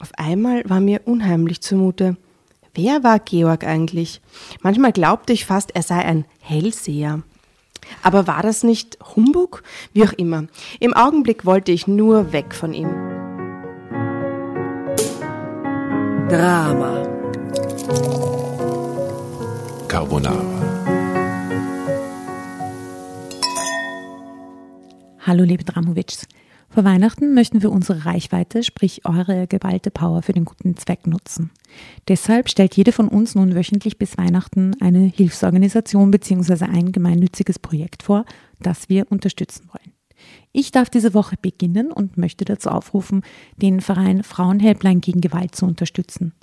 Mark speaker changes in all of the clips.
Speaker 1: Auf einmal war mir unheimlich zumute. Wer war Georg eigentlich? Manchmal glaubte ich fast, er sei ein Hellseher. Aber war das nicht Humbug? Wie auch immer. Im Augenblick wollte ich nur weg von ihm.
Speaker 2: Drama.
Speaker 3: Carbonara.
Speaker 4: Hallo liebe Dramovics. Vor Weihnachten möchten wir unsere Reichweite, sprich eure geballte Power für den guten Zweck nutzen. Deshalb stellt jede von uns nun wöchentlich bis Weihnachten eine Hilfsorganisation bzw. ein gemeinnütziges Projekt vor, das wir unterstützen wollen. Ich darf diese Woche beginnen und möchte dazu aufrufen, den Verein Frauenhelpline gegen Gewalt zu unterstützen.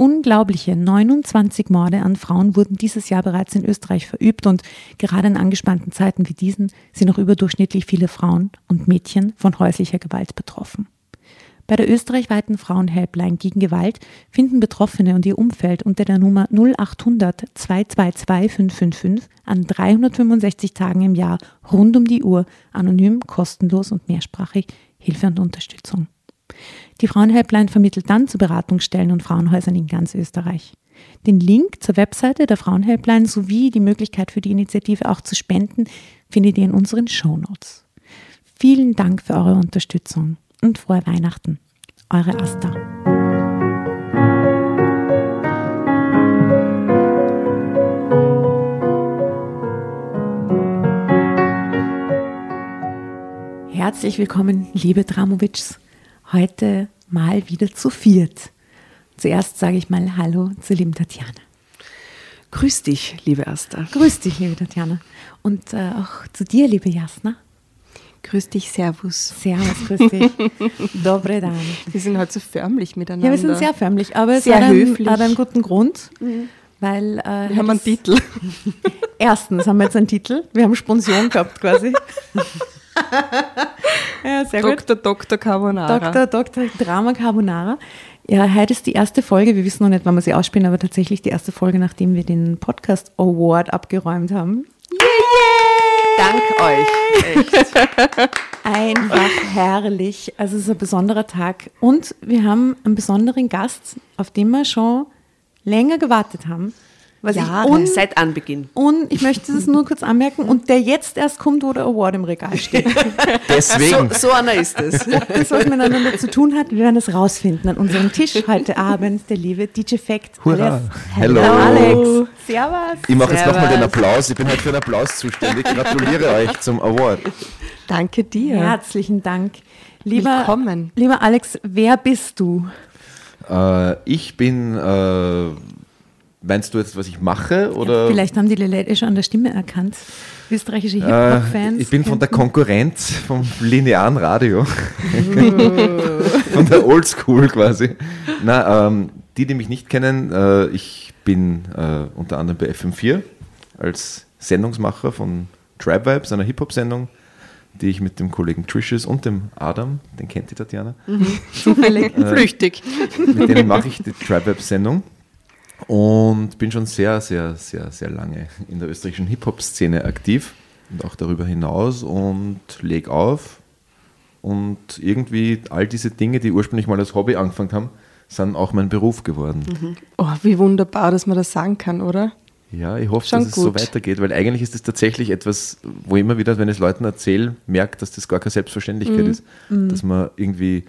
Speaker 4: Unglaubliche 29 Morde an Frauen wurden dieses Jahr bereits in Österreich verübt und gerade in angespannten Zeiten wie diesen sind noch überdurchschnittlich viele Frauen und Mädchen von häuslicher Gewalt betroffen. Bei der österreichweiten Frauenhelpline gegen Gewalt finden Betroffene und ihr Umfeld unter der Nummer 0800 222 555 an 365 Tagen im Jahr rund um die Uhr anonym, kostenlos und mehrsprachig Hilfe und Unterstützung. Die Frauenhelpline vermittelt dann zu Beratungsstellen und Frauenhäusern in ganz Österreich. Den Link zur Webseite der Frauenhelpline sowie die Möglichkeit für die Initiative auch zu spenden findet ihr in unseren Shownotes. Vielen Dank für eure Unterstützung und frohe Weihnachten. Eure Asta. Herzlich willkommen, liebe Dramovics. Heute mal wieder zu viert. Zuerst sage ich mal Hallo zur lieben Tatjana.
Speaker 2: Grüß dich, liebe Asta.
Speaker 4: Grüß dich, liebe Tatjana. Und äh, auch zu dir, liebe Jasna.
Speaker 1: Grüß dich, Servus.
Speaker 4: Servus, grüß dich. Dobre dan.
Speaker 1: Wir sind heute so förmlich miteinander.
Speaker 4: Ja, wir sind sehr förmlich, aber es
Speaker 1: Sehr
Speaker 4: hat, einen,
Speaker 1: höflich.
Speaker 4: hat einen guten Grund, weil äh,
Speaker 1: Wir haben einen Titel.
Speaker 4: Erstens haben wir jetzt einen Titel. Wir haben Sponsion gehabt quasi. ja, sehr gut.
Speaker 1: Dr. Dr. Carbonara.
Speaker 4: Dr. Dr. Drama Carbonara. Ja, heute ist die erste Folge. Wir wissen noch nicht, wann wir sie ausspielen, aber tatsächlich die erste Folge, nachdem wir den Podcast Award abgeräumt haben.
Speaker 2: Dank euch. Echt.
Speaker 4: Einfach herrlich. Also es ist ein besonderer Tag. Und wir haben einen besonderen Gast, auf den wir schon länger gewartet haben. Was
Speaker 2: Jahre, seit Anbeginn.
Speaker 4: und ich möchte das nur kurz anmerken, und der jetzt erst kommt, wo der Award im Regal steht.
Speaker 3: Deswegen.
Speaker 2: So, so einer ist es.
Speaker 4: Das, was miteinander zu tun hat, wir werden das rausfinden an unserem Tisch heute Abend. Der liebe DJ Fact.
Speaker 3: Hurra. Hello.
Speaker 4: Alex. Servus.
Speaker 3: Ich mache jetzt nochmal den. Applaus. Ich bin heute für einen Applaus zuständig. Gratuliere euch zum Award.
Speaker 1: Danke dir.
Speaker 4: Herzlichen Dank. Lieber,
Speaker 1: Willkommen.
Speaker 4: lieber Alex, wer bist du?
Speaker 3: Äh, ich bin. Äh, meinst du jetzt, was ich mache? Oder?
Speaker 4: Vielleicht haben die Leute schon an der Stimme erkannt. Österreichische
Speaker 3: Äh,
Speaker 4: Hip-Hop-Fans.
Speaker 3: ich bin von der Konkurrenz vom linearen Radio. von der Oldschool quasi. Na, ähm, die, die mich nicht kennen, äh, ich bin äh, unter anderem bei FM4 als Sendungsmacher von Tribe Vibes, einer Hip-Hop-Sendung, die ich mit dem Kollegen Trishis und dem Adam, den kennt die Tatjana,
Speaker 4: zufällig.
Speaker 1: Flüchtig.
Speaker 3: mit denen mache ich die Tribe Vibes Sendung und bin schon sehr, sehr, sehr, sehr lange in der österreichischen Hip-Hop-Szene aktiv und auch darüber hinaus und leg auf. Und irgendwie all diese Dinge, die ursprünglich mal als Hobby angefangen haben, sind auch mein Beruf geworden.
Speaker 1: Oh, wie wunderbar, dass man das sagen kann, oder?
Speaker 3: Ja, ich hoffe,
Speaker 1: Schon
Speaker 3: dass es so
Speaker 1: gut.
Speaker 3: weitergeht, weil eigentlich ist es tatsächlich etwas, wo ich immer wieder, wenn ich es Leuten erzähle, merke, dass das gar keine Selbstverständlichkeit
Speaker 1: Mhm.
Speaker 3: ist, dass man irgendwie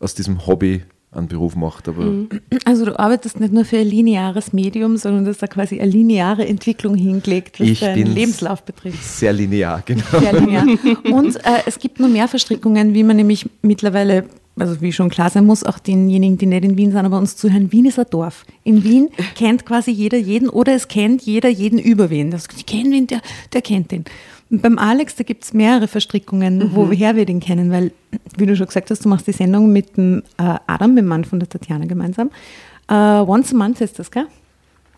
Speaker 3: aus diesem Hobby einen Beruf macht. Aber
Speaker 1: Mhm.
Speaker 4: Also du arbeitest nicht nur für ein lineares Medium, sondern du hast da quasi eine lineare Entwicklung hingelegt, was
Speaker 3: Ich
Speaker 4: deinen. Lebenslauf betrifft.
Speaker 3: sehr linear, genau.
Speaker 4: Sehr linear. Und äh, es gibt nur mehr Verstrickungen, wie man nämlich mittlerweile, also wie schon klar sein muss, auch denjenigen, die nicht in Wien sind, aber uns zuhören. Wien ist ein Dorf. In Wien kennt quasi jeder jeden oder es kennt jeder jeden über wen. Das, die kennen wen, der, der kennt den. Beim Alex, da gibt es mehrere Verstrickungen, woher wir den kennen, weil, wie du schon gesagt hast, du machst die Sendung mit dem äh, Adam, mit dem Mann von der Tatjana gemeinsam. Äh, once a month ist das, gell?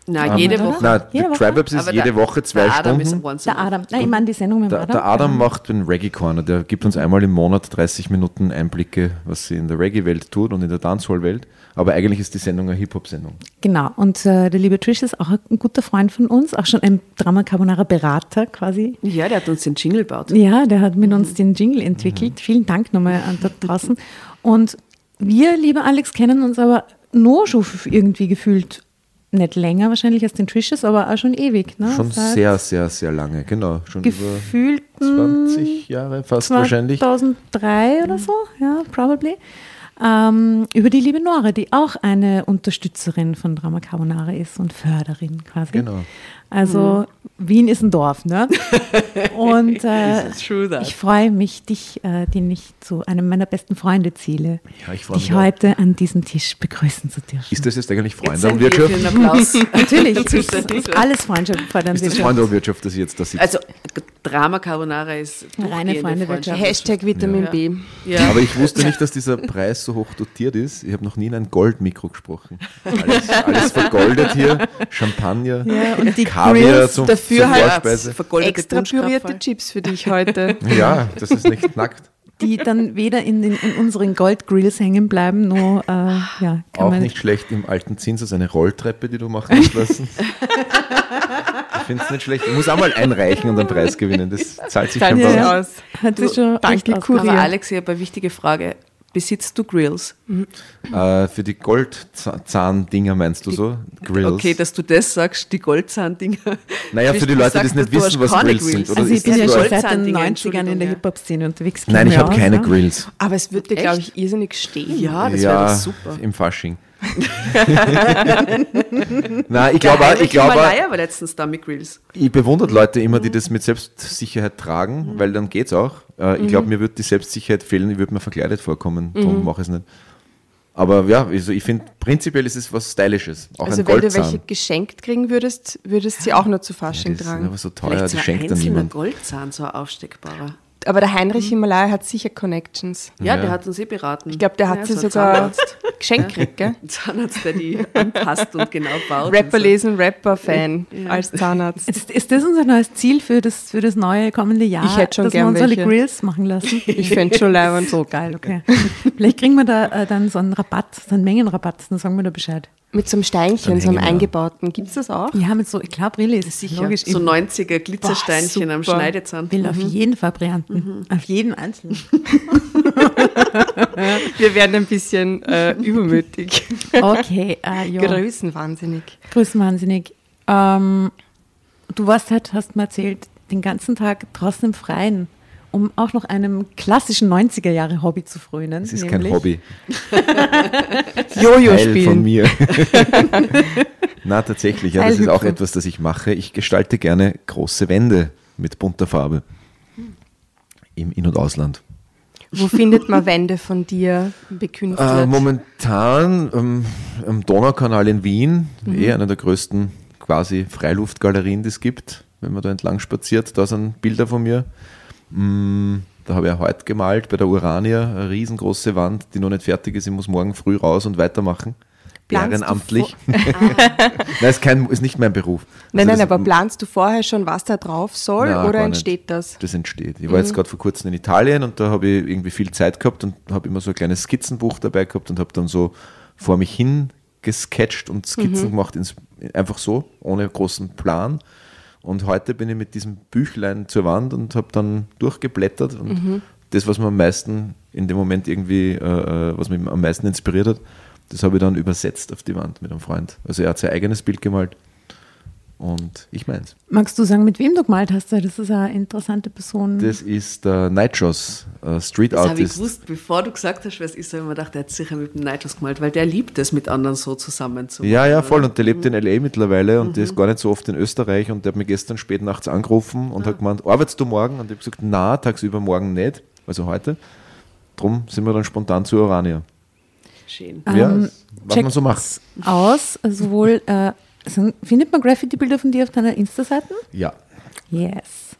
Speaker 2: Na, jede
Speaker 4: oder?
Speaker 2: Woche.
Speaker 3: Nein, die
Speaker 4: Jede Woche?
Speaker 3: Tribe ist
Speaker 2: Aber
Speaker 3: jede
Speaker 2: der-
Speaker 3: Woche zwei
Speaker 2: der Adam ist
Speaker 3: Stunden.
Speaker 2: once a
Speaker 4: Der. Adam. Nein, ich meine die Sendung mit dem
Speaker 3: Der,
Speaker 4: Adam.
Speaker 3: der Adam macht den Reggae Corner, der gibt uns einmal im Monat 30 Minuten Einblicke, was sie in der Reggae-Welt tut und in der Dancehall-Welt. Aber eigentlich ist die Sendung eine Hip-Hop-Sendung.
Speaker 4: Genau, und äh, der liebe Trish ist auch ein guter Freund von uns, auch schon ein Drama Carbonara Berater quasi.
Speaker 2: Ja, der hat uns den Jingle gebaut.
Speaker 4: Ja, der hat mit uns den Jingle entwickelt. Vielen Dank nochmal an dort draußen. Und wir, lieber Alex, kennen uns aber nur schon irgendwie gefühlt nicht länger wahrscheinlich als den Trishes, aber auch schon ewig. Ne?
Speaker 3: Schon
Speaker 4: Seit
Speaker 3: sehr, sehr, sehr lange, genau. Schon über
Speaker 4: gefühlten
Speaker 3: 20 Jahre fast wahrscheinlich.
Speaker 4: 2003 oder so, ja, probably. Ähm, über die liebe Nora, die auch eine Unterstützerin von Drama Carbonara ist und Förderin quasi.
Speaker 3: Genau.
Speaker 4: Also Wien ist ein Dorf, ne? Und äh, ich freue mich, dich, äh, den ich zu einem meiner besten Freunde zähle,
Speaker 3: Ja, ich
Speaker 4: dich
Speaker 3: auch.
Speaker 4: heute an diesem Tisch begrüßen zu dürfen.
Speaker 3: Ist das jetzt eigentlich
Speaker 2: Jetzt sind wir
Speaker 3: Freunde-Wirtschaft?
Speaker 2: für einen Applaus.
Speaker 4: Natürlich, es
Speaker 2: Zuständig.
Speaker 4: ist alles Freundschaft
Speaker 3: Ist das Freunde-Wirtschaft, dass ich jetzt da sitze?
Speaker 2: Also Drama Carbonara ist
Speaker 4: Reine Freundewirtschaft.
Speaker 1: Hashtag Vitamin
Speaker 2: Ja.
Speaker 1: B.
Speaker 2: Ja.
Speaker 3: Aber ich wusste nicht, dass dieser Preis so hoch dotiert ist. Ich habe noch nie in ein Goldmikro gesprochen. Alles, alles vergoldet hier, Champagner,
Speaker 4: Ja, und die
Speaker 3: Kaviar
Speaker 4: Grills
Speaker 1: dafür halt Extra pürierte. Chips für dich heute.
Speaker 3: Ja, das ist nicht nackt.
Speaker 4: die dann weder in, den, in unseren Goldgrills hängen bleiben, noch äh, ja, kann
Speaker 3: Auch
Speaker 4: man
Speaker 3: nicht schlecht im alten Zinsers, eine Rolltreppe, die du machen hast lassen. Ich finde es nicht schlecht. Ich muss auch mal einreichen und einen Preis gewinnen. Das zahlt sich
Speaker 1: Zahlt sich
Speaker 3: aus.
Speaker 4: Hat sich schon.
Speaker 1: Kurier.
Speaker 2: Aber Alex, ich habe eine wichtige Frage. Besitzt du Grills?
Speaker 3: Äh, für die Goldzahn-Dinger meinst du so? Grills?
Speaker 2: Okay, dass du das sagst, die Goldzahndinger.
Speaker 3: Naja, für die Leute, die das nicht wissen, was Grills sind. Oder
Speaker 4: Also ich bin ja schon seit den
Speaker 2: Goldzahndinger,
Speaker 4: 90ern in der. Hip-Hop-Szene unterwegs.
Speaker 3: Nein, ich habe keine
Speaker 4: ja.
Speaker 3: Grills.
Speaker 1: Aber es wird dir, glaube ich, irrsinnig stehen.
Speaker 2: Ja, das
Speaker 3: ja,
Speaker 2: wäre super.
Speaker 3: im Fasching. Nein, ich glaube, ich glaube,
Speaker 2: Himalaya war letztens da mit Grills.
Speaker 3: ich bewundere Leute immer, die das mit Selbstsicherheit tragen, weil dann geht's auch. Äh, Ich glaube, mir würde die Selbstsicherheit fehlen, ich würde mir verkleidet vorkommen, darum mache ich es nicht. Aber ja, also ich finde, prinzipiell ist es was Stylisches. Auch
Speaker 1: Also
Speaker 3: ein
Speaker 1: wenn du welche geschenkt kriegen würdest, würdest du sie auch nur zu
Speaker 3: ja,
Speaker 1: Fasching
Speaker 3: die sind
Speaker 1: tragen.
Speaker 3: aber so teuer,
Speaker 2: Vielleicht so ein
Speaker 3: schenkt dann niemand.
Speaker 2: Goldzahn, so ein aufsteckbarer.
Speaker 1: Aber der Heinrich Himalaya hat sicher Connections.
Speaker 2: Ja,
Speaker 3: Ja.
Speaker 2: der hat uns eh beraten.
Speaker 1: Ich glaube, der hat
Speaker 2: ja,
Speaker 1: sie
Speaker 2: so
Speaker 1: sogar geschenkt gekriegt, gell?
Speaker 2: Zahnarzt, der die anpasst und genau baut.
Speaker 1: Rapper
Speaker 2: so.
Speaker 1: lesen, Rapper-Fan als Zahnarzt.
Speaker 4: Ist, ist das unser neues Ziel für das, für das neue kommende Jahr?
Speaker 1: Ich hätte schon
Speaker 4: dass
Speaker 1: gern
Speaker 4: wir uns alle. Grills machen lassen.
Speaker 1: Ich fände schon leibend.
Speaker 4: So geil, okay. Vielleicht kriegen wir da äh, dann so einen Rabatt, so einen Mengenrabatt, dann sagen wir da Bescheid.
Speaker 1: Mit so einem Steinchen, so einem
Speaker 3: wir.
Speaker 1: eingebauten. Gibt es das auch?
Speaker 4: Ja, mit so, ich glaube, Brille ist
Speaker 2: Sicher.
Speaker 4: logisch.
Speaker 2: so
Speaker 4: ich
Speaker 2: 90er Glitzersteinchen
Speaker 1: Boah,
Speaker 2: am. Schneidezahn.
Speaker 4: will auf jeden Varianten, auf jeden einzelnen.
Speaker 1: Wir werden ein bisschen äh, übermütig.
Speaker 4: Okay, äh, ja.
Speaker 1: Größenwahnsinnig.
Speaker 4: Größenwahnsinnig. Ähm, du warst halt, hast mir erzählt, den ganzen Tag draußen im Freien, um auch noch einem klassischen 90er-Jahre-Hobby zu frönen.
Speaker 3: Das ist
Speaker 4: nämlich
Speaker 3: kein Hobby.
Speaker 1: Jojo
Speaker 3: Teil von
Speaker 1: spielen.
Speaker 3: mir. Na, tatsächlich, ja, das ist auch etwas, das ich mache. Ich gestalte gerne große Wände mit bunter Farbe. Im In- und Ausland.
Speaker 1: Wo findet man Wände von dir bekünstelt?
Speaker 3: Äh, momentan ähm, am Donaukanal in Wien,
Speaker 1: Mhm.
Speaker 3: eh einer der größten quasi Freiluftgalerien, die es gibt, wenn man da entlang spaziert. Da sind Bilder von mir. Mm, da habe ich auch heute gemalt bei der Urania, eine riesengroße Wand, die noch nicht fertig ist. Ich muss morgen früh raus und weitermachen.
Speaker 1: Planst
Speaker 3: Ehrenamtlich. Nein, ist, kein, ist nicht mein Beruf.
Speaker 1: nein,
Speaker 3: Also
Speaker 1: nein, aber planst du vorher schon, was da drauf soll
Speaker 3: Nein,
Speaker 1: oder entsteht das?
Speaker 3: Das entsteht. Ich war jetzt gerade vor kurzem in Italien und da habe ich irgendwie viel Zeit gehabt und habe immer so ein kleines Skizzenbuch dabei gehabt und habe dann so vor mich hin gesketcht und Skizzen gemacht, ins, einfach so, ohne großen Plan. Und heute bin ich mit diesem Büchlein zur Wand und habe dann durchgeblättert und das, was mir am meisten in dem Moment irgendwie, äh, äh, was mich am meisten inspiriert hat, das habe ich dann übersetzt auf die Wand mit einem Freund. Also er hat sein eigenes Bild gemalt und ich meins.
Speaker 4: Magst du sagen, mit wem du gemalt hast? Das ist eine interessante Person.
Speaker 3: Das ist der Nightshos, äh, Street
Speaker 2: Das habe ich
Speaker 3: Artist.
Speaker 2: gewusst, bevor du gesagt hast, wer es ist, habe ich mir gedacht, der hat sicher mit dem Nighthouse gemalt, weil der liebt es, mit anderen so zusammen zu
Speaker 3: Ja, ja, voll. Und der lebt in L.A. mittlerweile und der ist gar nicht so oft in Österreich. Und der hat mich gestern spät nachts angerufen und hat gemeint, arbeitest du morgen? Und ich habe gesagt, na, tagsüber morgen nicht, also heute. Drum sind wir dann spontan zu Orania.
Speaker 2: Schön.
Speaker 3: ja,
Speaker 4: Ähm,
Speaker 3: was man so macht.
Speaker 4: aus, sowohl, äh, sind, findet man Graffiti-Bilder von dir auf deiner Insta-Seite?
Speaker 3: Ja.
Speaker 4: Yes.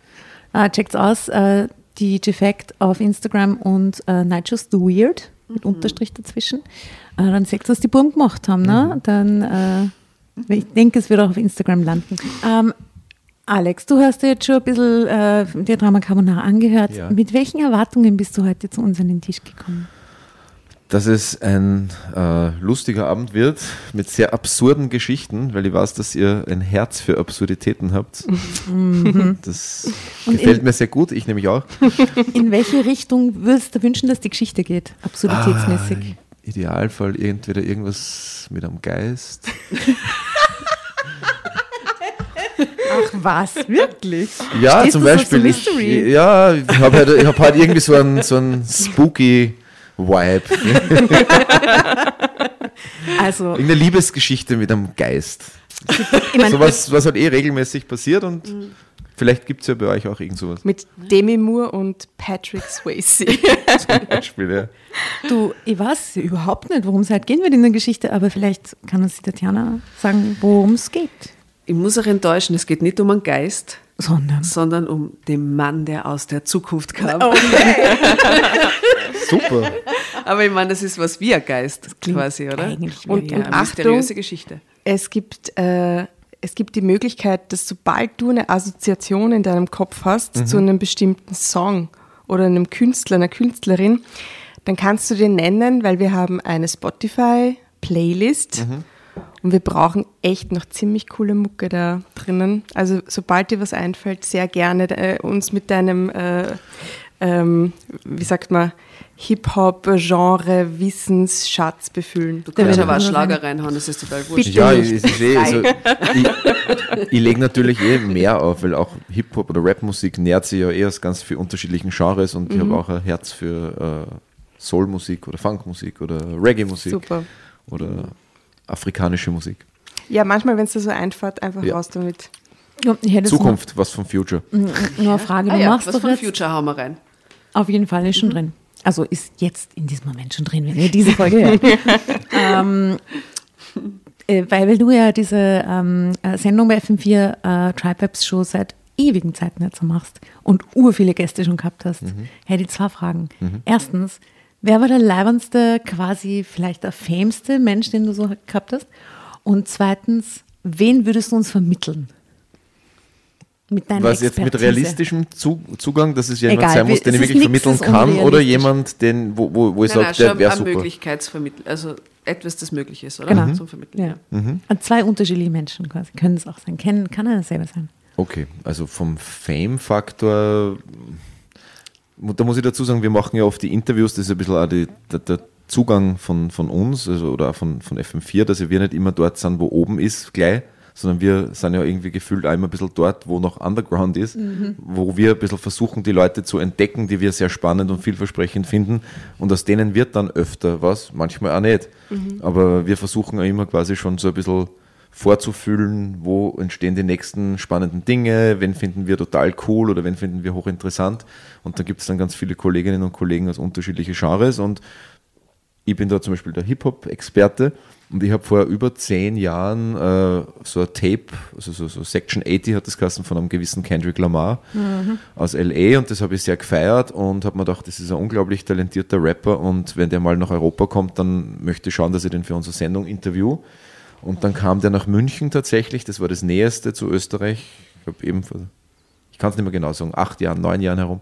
Speaker 4: Äh, checkt's aus, äh, die Defect auf Instagram und äh, Night Just the Weird mit Unterstrich dazwischen. Äh, dann seht ihr, was die Buben gemacht haben. Ne? Dann, äh, ich denke, es wird auch auf Instagram landen. Ähm, Alex, du hast dir jetzt schon ein bisschen äh, dir Drama Carbonara angehört.
Speaker 3: Ja.
Speaker 4: Mit welchen Erwartungen bist du heute zu uns an den Tisch gekommen?
Speaker 3: Dass es ein äh, lustiger Abend wird mit sehr absurden Geschichten, weil ich weiß, dass ihr ein Herz für Absurditäten habt. Das
Speaker 4: Und
Speaker 3: gefällt mir sehr gut, ich nämlich auch.
Speaker 4: In welche Richtung würdest du wünschen, dass die Geschichte geht, absurditätsmäßig?
Speaker 3: Idealfall entweder irgendwas mit einem Geist.
Speaker 4: Ach was, wirklich?
Speaker 3: Ja,
Speaker 4: Stehst
Speaker 3: zum
Speaker 4: du so
Speaker 3: Beispiel.
Speaker 4: zu
Speaker 3: ich, ja, ich habe halt, ich hab halt irgendwie so einen, so einen spooky Vibe.
Speaker 4: Also,
Speaker 3: Irgendeine Liebesgeschichte mit einem Geist.
Speaker 4: ich meine,
Speaker 3: Sowas, was halt eh regelmäßig passiert und vielleicht gibt es ja bei euch auch irgend sowas.
Speaker 1: Mit Demi Moore und Patrick Swayze.
Speaker 3: Zum Beispiel, ja.
Speaker 4: du, ich weiß überhaupt nicht, worum es halt gehen wird in der Geschichte, aber vielleicht kann uns die Tatjana sagen, worum es geht.
Speaker 2: Ich muss auch enttäuschen, es geht nicht um einen Geist,
Speaker 4: Sondern.
Speaker 2: sondern um den Mann, der aus der Zukunft kam.
Speaker 3: Super.
Speaker 2: Aber ich meine, das ist was wie ein Geist quasi, oder?
Speaker 4: eigentlich
Speaker 1: Und-
Speaker 2: ja,
Speaker 1: und
Speaker 2: eine mysteriöse
Speaker 1: Achtung.
Speaker 2: Geschichte.
Speaker 1: Es gibt, äh, es gibt die Möglichkeit, dass sobald du eine Assoziation in deinem Kopf hast zu einem bestimmten Song oder einem Künstler, einer Künstlerin, dann kannst du den nennen, weil wir haben eine Spotify-Playlist und wir brauchen echt noch ziemlich coole Mucke da drinnen. Also sobald dir was einfällt, sehr gerne äh, uns mit deinem, äh, ähm, wie sagt man, Hip-Hop-Genre Wissensschatz befüllen.
Speaker 2: Du kannst aber auch Schlager reinhauen, das ist total wurscht.
Speaker 3: Ja,
Speaker 1: nicht.
Speaker 3: ich, ich, sehe, also, ich, ich lege natürlich eh mehr auf, weil auch Hip-Hop oder Rap-Musik nährt sich ja eh aus ganz vielen unterschiedlichen Genres und ich habe auch ein Herz für äh, Soul-Musik oder Funk-Musik oder Reggae-Musik
Speaker 1: Super.
Speaker 3: oder afrikanische Musik.
Speaker 1: Ja, manchmal, wenn es dir so einfällt, einfach
Speaker 3: Ja.
Speaker 1: raus damit.
Speaker 4: Ja,
Speaker 3: Zukunft, was vom Future.
Speaker 4: Nur, eine Frage, du
Speaker 2: Ah ja,
Speaker 4: machst
Speaker 2: was
Speaker 4: jetzt
Speaker 2: Future hauen wir rein.
Speaker 4: Auf jeden Fall ist schon drin. Also ist jetzt in diesem Moment schon drin, wenn ihr diese Folge hört. ähm, äh, weil, weil du ja diese ähm, äh, Sendung bei FM4 äh, Tripebs Show seit ewigen Zeiten jetzt machst und ur viele Gäste schon gehabt hast, hätte ich zwei Fragen. Erstens, wer war der leibendste, quasi vielleicht der fameste Mensch, den du so gehabt hast? Und zweitens, wen würdest du uns vermitteln? Mit deiner
Speaker 3: Was jetzt mit
Speaker 4: Expertise?
Speaker 3: realistischem Zu Zugang, dass es jemand
Speaker 4: Egal,
Speaker 3: sein muss, den ich wirklich
Speaker 4: nichts,
Speaker 3: vermitteln kann oder jemand, den, wo, wo, wo ich sage, der wäre super.
Speaker 2: Möglichkeitsvermittlung, also etwas, das möglich ist, oder?
Speaker 4: Genau.
Speaker 2: Zum Vermitteln.
Speaker 4: Ja.
Speaker 2: Ja.
Speaker 4: An Zwei unterschiedliche Menschen quasi. Können es auch sein. Kennen, kann er selber sein.
Speaker 3: Okay, also vom Fame-Faktor, da muss ich dazu sagen, wir machen ja oft die Interviews, das ist ein bisschen auch die, der, der Zugang von, von uns also, oder auch von, von FM4, dass wir nicht immer dort sind, wo oben ist, gleich, sondern wir sind ja irgendwie gefühlt auch immer ein bisschen dort, wo noch Underground ist, wo wir ein bisschen versuchen, die Leute zu entdecken, die wir sehr spannend und vielversprechend finden. Und aus denen wird dann öfter was, manchmal auch nicht. Aber wir versuchen ja immer quasi schon so ein bisschen vorzufühlen, wo entstehen die nächsten spannenden Dinge, wen finden wir total cool oder wen finden wir hochinteressant. Und da gibt es dann ganz viele Kolleginnen und Kollegen aus unterschiedlichen Genres und ich bin da zum Beispiel der Hip-Hop-Experte und ich habe vor über zehn Jahren äh, so ein Tape, also so, so Section 80 hat das geheißen, von einem gewissen Kendrick Lamar aus L.A. und das habe ich sehr gefeiert und habe mir gedacht, das ist ein unglaublich talentierter Rapper und wenn der mal nach Europa kommt, dann möchte ich schauen, dass ich den für unsere Sendung interview. Und dann kam der nach München tatsächlich, das war das Näheste zu Österreich, ich glaube eben vor, ich kann es nicht mehr genau sagen, acht Jahren, neun Jahren herum.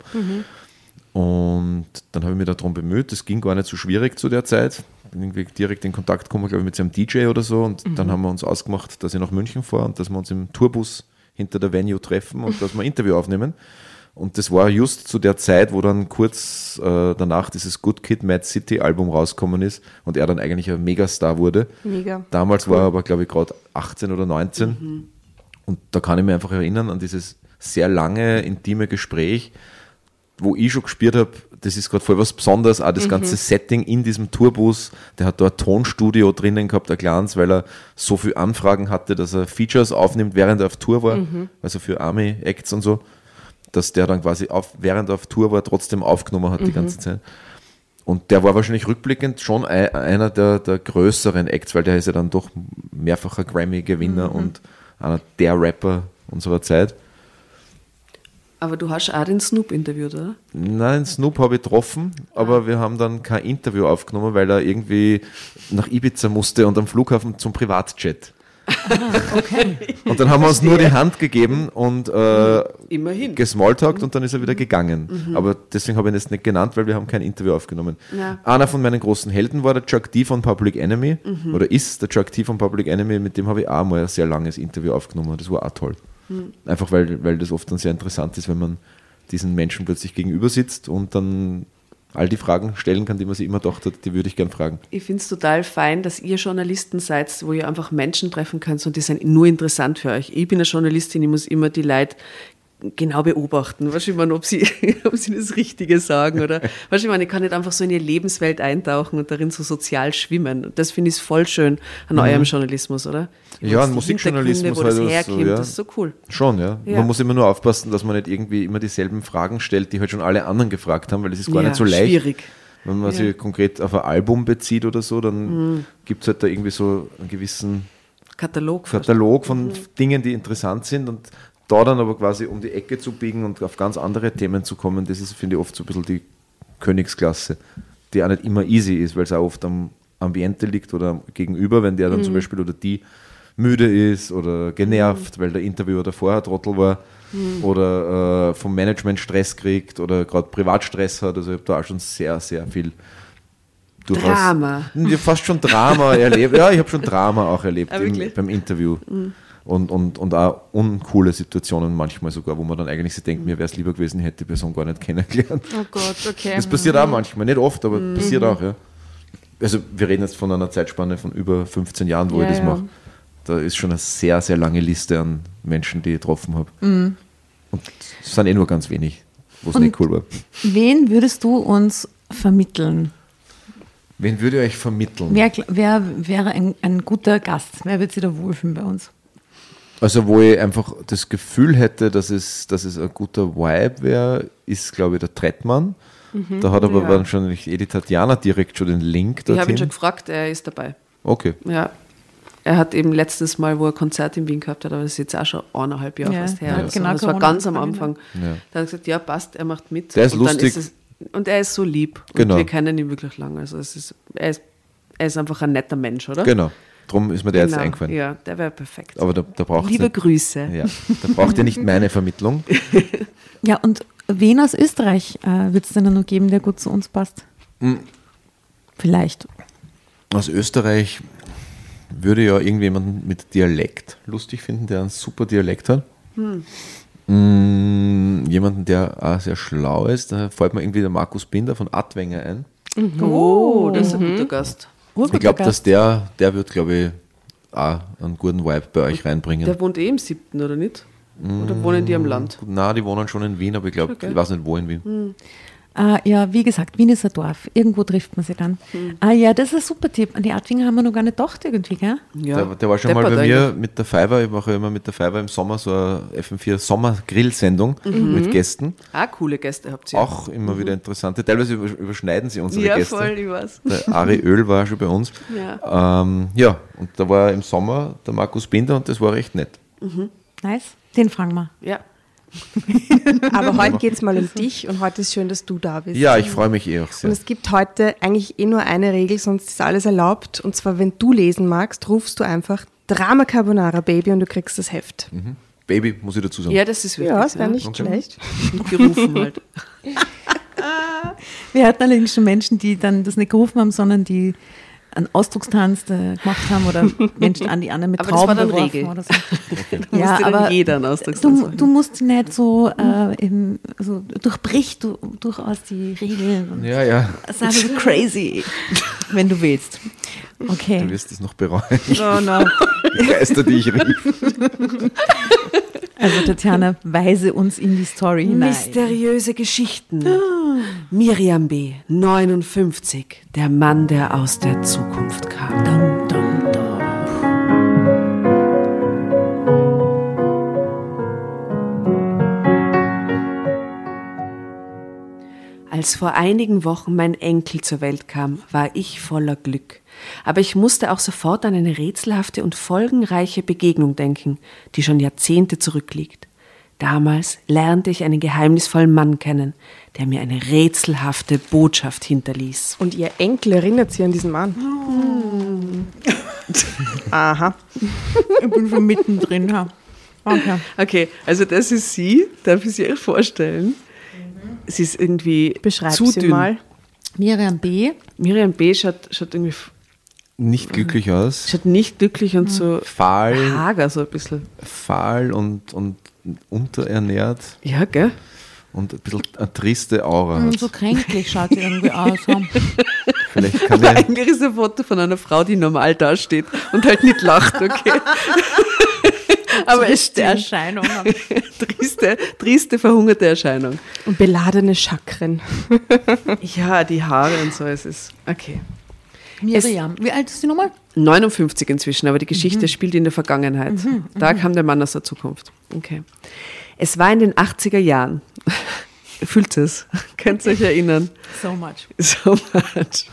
Speaker 3: Und dann habe ich mich darum bemüht, das ging gar nicht so schwierig zu der Zeit. Bin irgendwie direkt in Kontakt gekommen, glaube ich, mit seinem DJ oder so. Und dann haben wir uns ausgemacht, dass ich nach München fahre und dass wir uns im Tourbus hinter der Venue treffen und dass wir ein Interview aufnehmen. Und das war just zu der Zeit, wo dann kurz äh, danach dieses Good Kid Mad City Album rausgekommen ist und er dann eigentlich ein Megastar wurde.
Speaker 1: Mega.
Speaker 3: Damals war er aber, glaube ich, gerade 18 oder 19. Und da kann ich mich einfach erinnern an dieses sehr lange, intime Gespräch, wo ich schon gespürt habe, das ist gerade voll was Besonderes, auch das ganze Setting in diesem Tourbus. Der hat da ein Tonstudio drinnen gehabt, ein kleines, weil er so viele Anfragen hatte, dass er Features aufnimmt, während er auf Tour war, also für Army-Acts und so, dass der dann quasi auf, während er auf Tour war, trotzdem aufgenommen hat die ganze Zeit. Und der war wahrscheinlich rückblickend schon ei- einer der, der größeren Acts, weil der ist ja dann doch mehrfacher Grammy-Gewinner und einer der Rapper unserer Zeit.
Speaker 2: Aber du hast auch den Snoop interviewt, oder?
Speaker 3: Nein, Snoop habe ich getroffen, aber wir haben dann kein Interview aufgenommen, weil er irgendwie nach Ibiza musste und am Flughafen zum Privatjet.
Speaker 4: Okay.
Speaker 3: Und dann haben wir uns nur die Hand gegeben und äh,
Speaker 2: Immerhin.
Speaker 3: gesmalltalkt und dann ist er wieder gegangen. Aber deswegen habe ich ihn jetzt nicht genannt, weil wir haben kein Interview aufgenommen.
Speaker 2: Ja.
Speaker 3: Einer von meinen großen Helden war der Chuck D von Public Enemy oder ist der Chuck D von Public Enemy, mit dem habe ich auch mal ein sehr langes Interview aufgenommen. Das war auch toll. Einfach weil, weil das oft dann sehr interessant ist, wenn man diesen Menschen plötzlich gegenüber sitzt und dann all die Fragen stellen kann, die man sich immer gedacht hat, die würde ich gern fragen.
Speaker 2: Ich finde es total fein, dass ihr Journalisten seid, wo ihr einfach Menschen treffen könnt und die sind nur interessant für euch. Ich bin eine Journalistin, ich muss immer die Leute genau beobachten. Weißt du, ich meine, ob sie, ob sie das Richtige sagen oder, weißt du, ich meine, ich kann nicht einfach so in ihre Lebenswelt eintauchen und darin so sozial schwimmen. Und das finde ich voll schön an eurem Journalismus, oder?
Speaker 3: Mhm. Ja,
Speaker 2: die
Speaker 3: Musikjournalismus
Speaker 2: wo das
Speaker 3: halt so,
Speaker 2: herkommt,
Speaker 3: ja.
Speaker 2: das ist so cool.
Speaker 3: Schon, ja.
Speaker 2: Ja.
Speaker 3: Man muss immer nur aufpassen, dass man nicht irgendwie immer dieselben Fragen stellt, die halt schon alle anderen gefragt haben, weil das ist gar
Speaker 2: Ja,
Speaker 3: nicht so leicht.
Speaker 2: schwierig.
Speaker 3: Wenn man sich konkret auf ein Album bezieht oder so, dann gibt es halt da irgendwie so einen gewissen
Speaker 2: Katalog.
Speaker 3: Katalog von Dingen, die interessant sind und da dann aber quasi um die Ecke zu biegen und auf ganz andere Themen zu kommen, das ist, finde ich, oft so ein bisschen die Königsklasse, die auch nicht immer easy ist, weil es auch oft am Ambiente liegt oder am gegenüber, wenn der dann zum Beispiel oder die müde ist oder genervt, weil der Interviewer davor ein Trottel war oder äh, vom Management Stress kriegt oder gerade Privatstress hat. Also ich habe da auch schon sehr, sehr viel durchaus
Speaker 2: Drama.
Speaker 3: ja, fast schon Drama erlebt. Ja, ich habe schon Drama auch erlebt
Speaker 2: Ah,
Speaker 3: im?
Speaker 2: Mhm.
Speaker 3: beim Interview. Und, und, und auch uncoole Situationen manchmal sogar, wo man dann eigentlich sich denkt, mir wäre es lieber gewesen, hätte die Person gar nicht kennengelernt.
Speaker 1: Oh Gott, okay.
Speaker 3: Das passiert auch manchmal, nicht oft, aber
Speaker 2: Mhm.
Speaker 3: passiert auch, ja. Also wir reden jetzt von einer Zeitspanne von über 15 Jahren, wo
Speaker 1: Ja,
Speaker 3: ich das
Speaker 1: ja.
Speaker 3: mache. Da ist schon eine sehr, sehr lange Liste an Menschen, die ich getroffen habe.
Speaker 2: Mhm.
Speaker 3: Und es sind eh nur ganz wenig, wo es nicht cool war.
Speaker 4: Wen würdest du uns vermitteln?
Speaker 3: Wen würde ich euch vermitteln?
Speaker 4: Wer, wer wäre ein, ein guter Gast? Wer wird sich da wohlfühlen bei uns?
Speaker 3: Also, wo ich einfach das Gefühl hätte, dass es, dass es ein guter Vibe wäre, ist, glaube ich, der Trettmann. Da hat aber
Speaker 2: Ja.
Speaker 3: wahrscheinlich eh die Tatjana direkt schon den Link
Speaker 2: Ich habe ihn schon gefragt, er ist dabei.
Speaker 3: Okay.
Speaker 2: Ja. Er hat eben letztes Mal, wo er Konzert in Wien gehabt hat, aber das ist jetzt auch schon eineinhalb Jahre
Speaker 4: Ja,
Speaker 2: fast her.
Speaker 4: ja, genau,
Speaker 2: das war ganz am. Anfang.
Speaker 3: Ja.
Speaker 2: Da hat er gesagt, ja, passt, er macht mit.
Speaker 3: Der ist
Speaker 2: Und dann
Speaker 3: lustig.
Speaker 2: es, und er ist so lieb.
Speaker 3: Genau.
Speaker 2: Und wir kennen ihn wirklich lange. Also es ist, er, ist, er ist einfach ein netter Mensch, oder?
Speaker 3: Genau. Drum ist mir der jetzt
Speaker 2: Genau.
Speaker 3: eingefallen.
Speaker 2: Ja, der wäre perfekt.
Speaker 3: Aber da, da braucht
Speaker 2: Liebe
Speaker 3: nicht,
Speaker 2: Grüße.
Speaker 3: ja, da braucht ihr nicht meine Vermittlung.
Speaker 4: Ja, und wen aus Österreich äh, wird es denn noch geben, der gut zu uns passt?
Speaker 3: Hm.
Speaker 4: Vielleicht.
Speaker 3: Aus Österreich würde ja irgendjemanden mit Dialekt lustig finden, der einen super Dialekt hat. Mm, jemanden, der auch sehr schlau ist. Da fällt mir irgendwie der Markus Binder von Adwenger ein.
Speaker 2: Oh, das ist ein guter Gast.
Speaker 3: Ich glaube, dass der, der wird, glaube ich, auch einen guten Vibe bei euch reinbringen.
Speaker 2: Der wohnt eh im siebten, oder nicht? Oder wohnen die am Land?
Speaker 3: Na, die wohnen schon in Wien, aber ich glaube,
Speaker 2: Okay.
Speaker 3: ich weiß nicht wo in Wien.
Speaker 4: Äh, ja, wie gesagt, Wien ist ein Dorf. Irgendwo trifft man sie dann.
Speaker 2: Hm.
Speaker 4: Ah ja, das ist ein super Tipp. An die Artwinger haben wir noch gar nicht gedacht irgendwie, gell?
Speaker 2: Ja,
Speaker 3: der, der war schon mal
Speaker 2: deppert
Speaker 3: bei mir
Speaker 2: eigentlich.
Speaker 3: mit der Fiverr. Ich mache immer mit der Fiverr im Sommer so eine FM4 Sommer-Grill-Sendung mit Gästen.
Speaker 2: Ah, coole Gäste habt ihr.
Speaker 3: Auch immer wieder interessante. Teilweise über- überschneiden sie unsere
Speaker 2: Mhm. ja,
Speaker 3: Gäste.
Speaker 2: voll, ich weiß.
Speaker 3: Der Ari Öl war schon bei uns.
Speaker 2: Ja.
Speaker 3: Ähm, ja, und da war im Sommer der Markus Binder und das war recht nett.
Speaker 4: Nice. Den fragen wir.
Speaker 2: Ja.
Speaker 1: Aber heute geht es mal um dich und heute ist schön, dass du da bist.
Speaker 3: Ja, ich freue mich eh auch sehr.
Speaker 1: Und es gibt heute eigentlich eh nur eine Regel, sonst ist alles erlaubt. Und zwar, wenn du lesen magst, rufst du einfach Drama Carbonara Baby und du kriegst das Heft.
Speaker 3: Baby, muss ich dazu sagen.
Speaker 2: ja, das ist wirklich.
Speaker 1: Ja, es wäre nicht
Speaker 3: Okay.
Speaker 1: schlecht.
Speaker 2: gerufen halt.
Speaker 4: Wir hatten allerdings schon Menschen, die dann das nicht gerufen haben, sondern die einen Ausdruckstanz äh, gemacht haben oder Menschen an die anderen mit
Speaker 2: Aber das war
Speaker 4: Trauben
Speaker 2: dann Regel.
Speaker 4: oder so.
Speaker 2: Da
Speaker 4: Ja,
Speaker 2: musste dann
Speaker 4: aber
Speaker 2: jeder einen Ausdruckstanz
Speaker 4: Du,
Speaker 2: machen.
Speaker 4: du musst nicht so, äh, im, also durchbrich du durchaus die Regeln und
Speaker 3: Ja, ja,
Speaker 4: sei bisschen crazy, wenn du willst. Okay.
Speaker 3: du wirst es noch bereuen.
Speaker 4: Oh no.
Speaker 3: Die Geister, die ich rief.
Speaker 4: Also Tatjana, weise uns in die Story hinein.
Speaker 2: Mysteriöse Geschichten. Miriam B., 59, der Mann, der aus der Zukunft kam.
Speaker 4: Dum, dum.
Speaker 2: Als vor einigen Wochen mein Enkel zur Welt kam, war ich voller Glück. Aber ich musste auch sofort an eine rätselhafte und folgenreiche Begegnung denken, die schon Jahrzehnte zurückliegt. Damals lernte ich einen geheimnisvollen Mann kennen, der mir eine rätselhafte Botschaft hinterließ.
Speaker 1: Und ihr Enkel erinnert sich an diesen Mann. Aha.
Speaker 4: Ich bin schon mittendrin. Ja. Okay.
Speaker 2: Okay, also das ist sie, darf ich sie euch vorstellen? Sie ist irgendwie
Speaker 1: Beschreib
Speaker 2: zu
Speaker 1: sie
Speaker 2: dünn.
Speaker 1: mal.
Speaker 4: Miriam B.
Speaker 2: Miriam B. schaut, schaut irgendwie
Speaker 3: Nicht glücklich aus.
Speaker 2: schaut nicht glücklich und so
Speaker 3: Fahl,
Speaker 2: hager so ein bisschen.
Speaker 3: fahl und, und unterernährt.
Speaker 2: Ja, gell?
Speaker 3: und ein bisschen eine triste Aura.
Speaker 4: Und
Speaker 3: hat.
Speaker 4: so kränklich schaut sie irgendwie aus.
Speaker 3: Vielleicht kann
Speaker 2: Aber
Speaker 3: ich,
Speaker 2: eigentlich ist ein Foto von einer Frau, die normal dasteht und halt nicht lacht, okay. Aber es
Speaker 4: Die
Speaker 2: stimmt.
Speaker 4: Erscheinung.
Speaker 2: Triste, triste, verhungerte Erscheinung.
Speaker 1: Und beladene Chakren.
Speaker 2: Ja, die Haare und so, es ist okay.
Speaker 4: Miriam, wie alt ist die nochmal?
Speaker 2: 59 inzwischen, aber die Geschichte spielt in der Vergangenheit. da kam der Mann aus der Zukunft. Okay. Es war in den 80er Jahren. Fühlt es? Könnt ihr euch erinnern?
Speaker 4: So much.
Speaker 2: So much.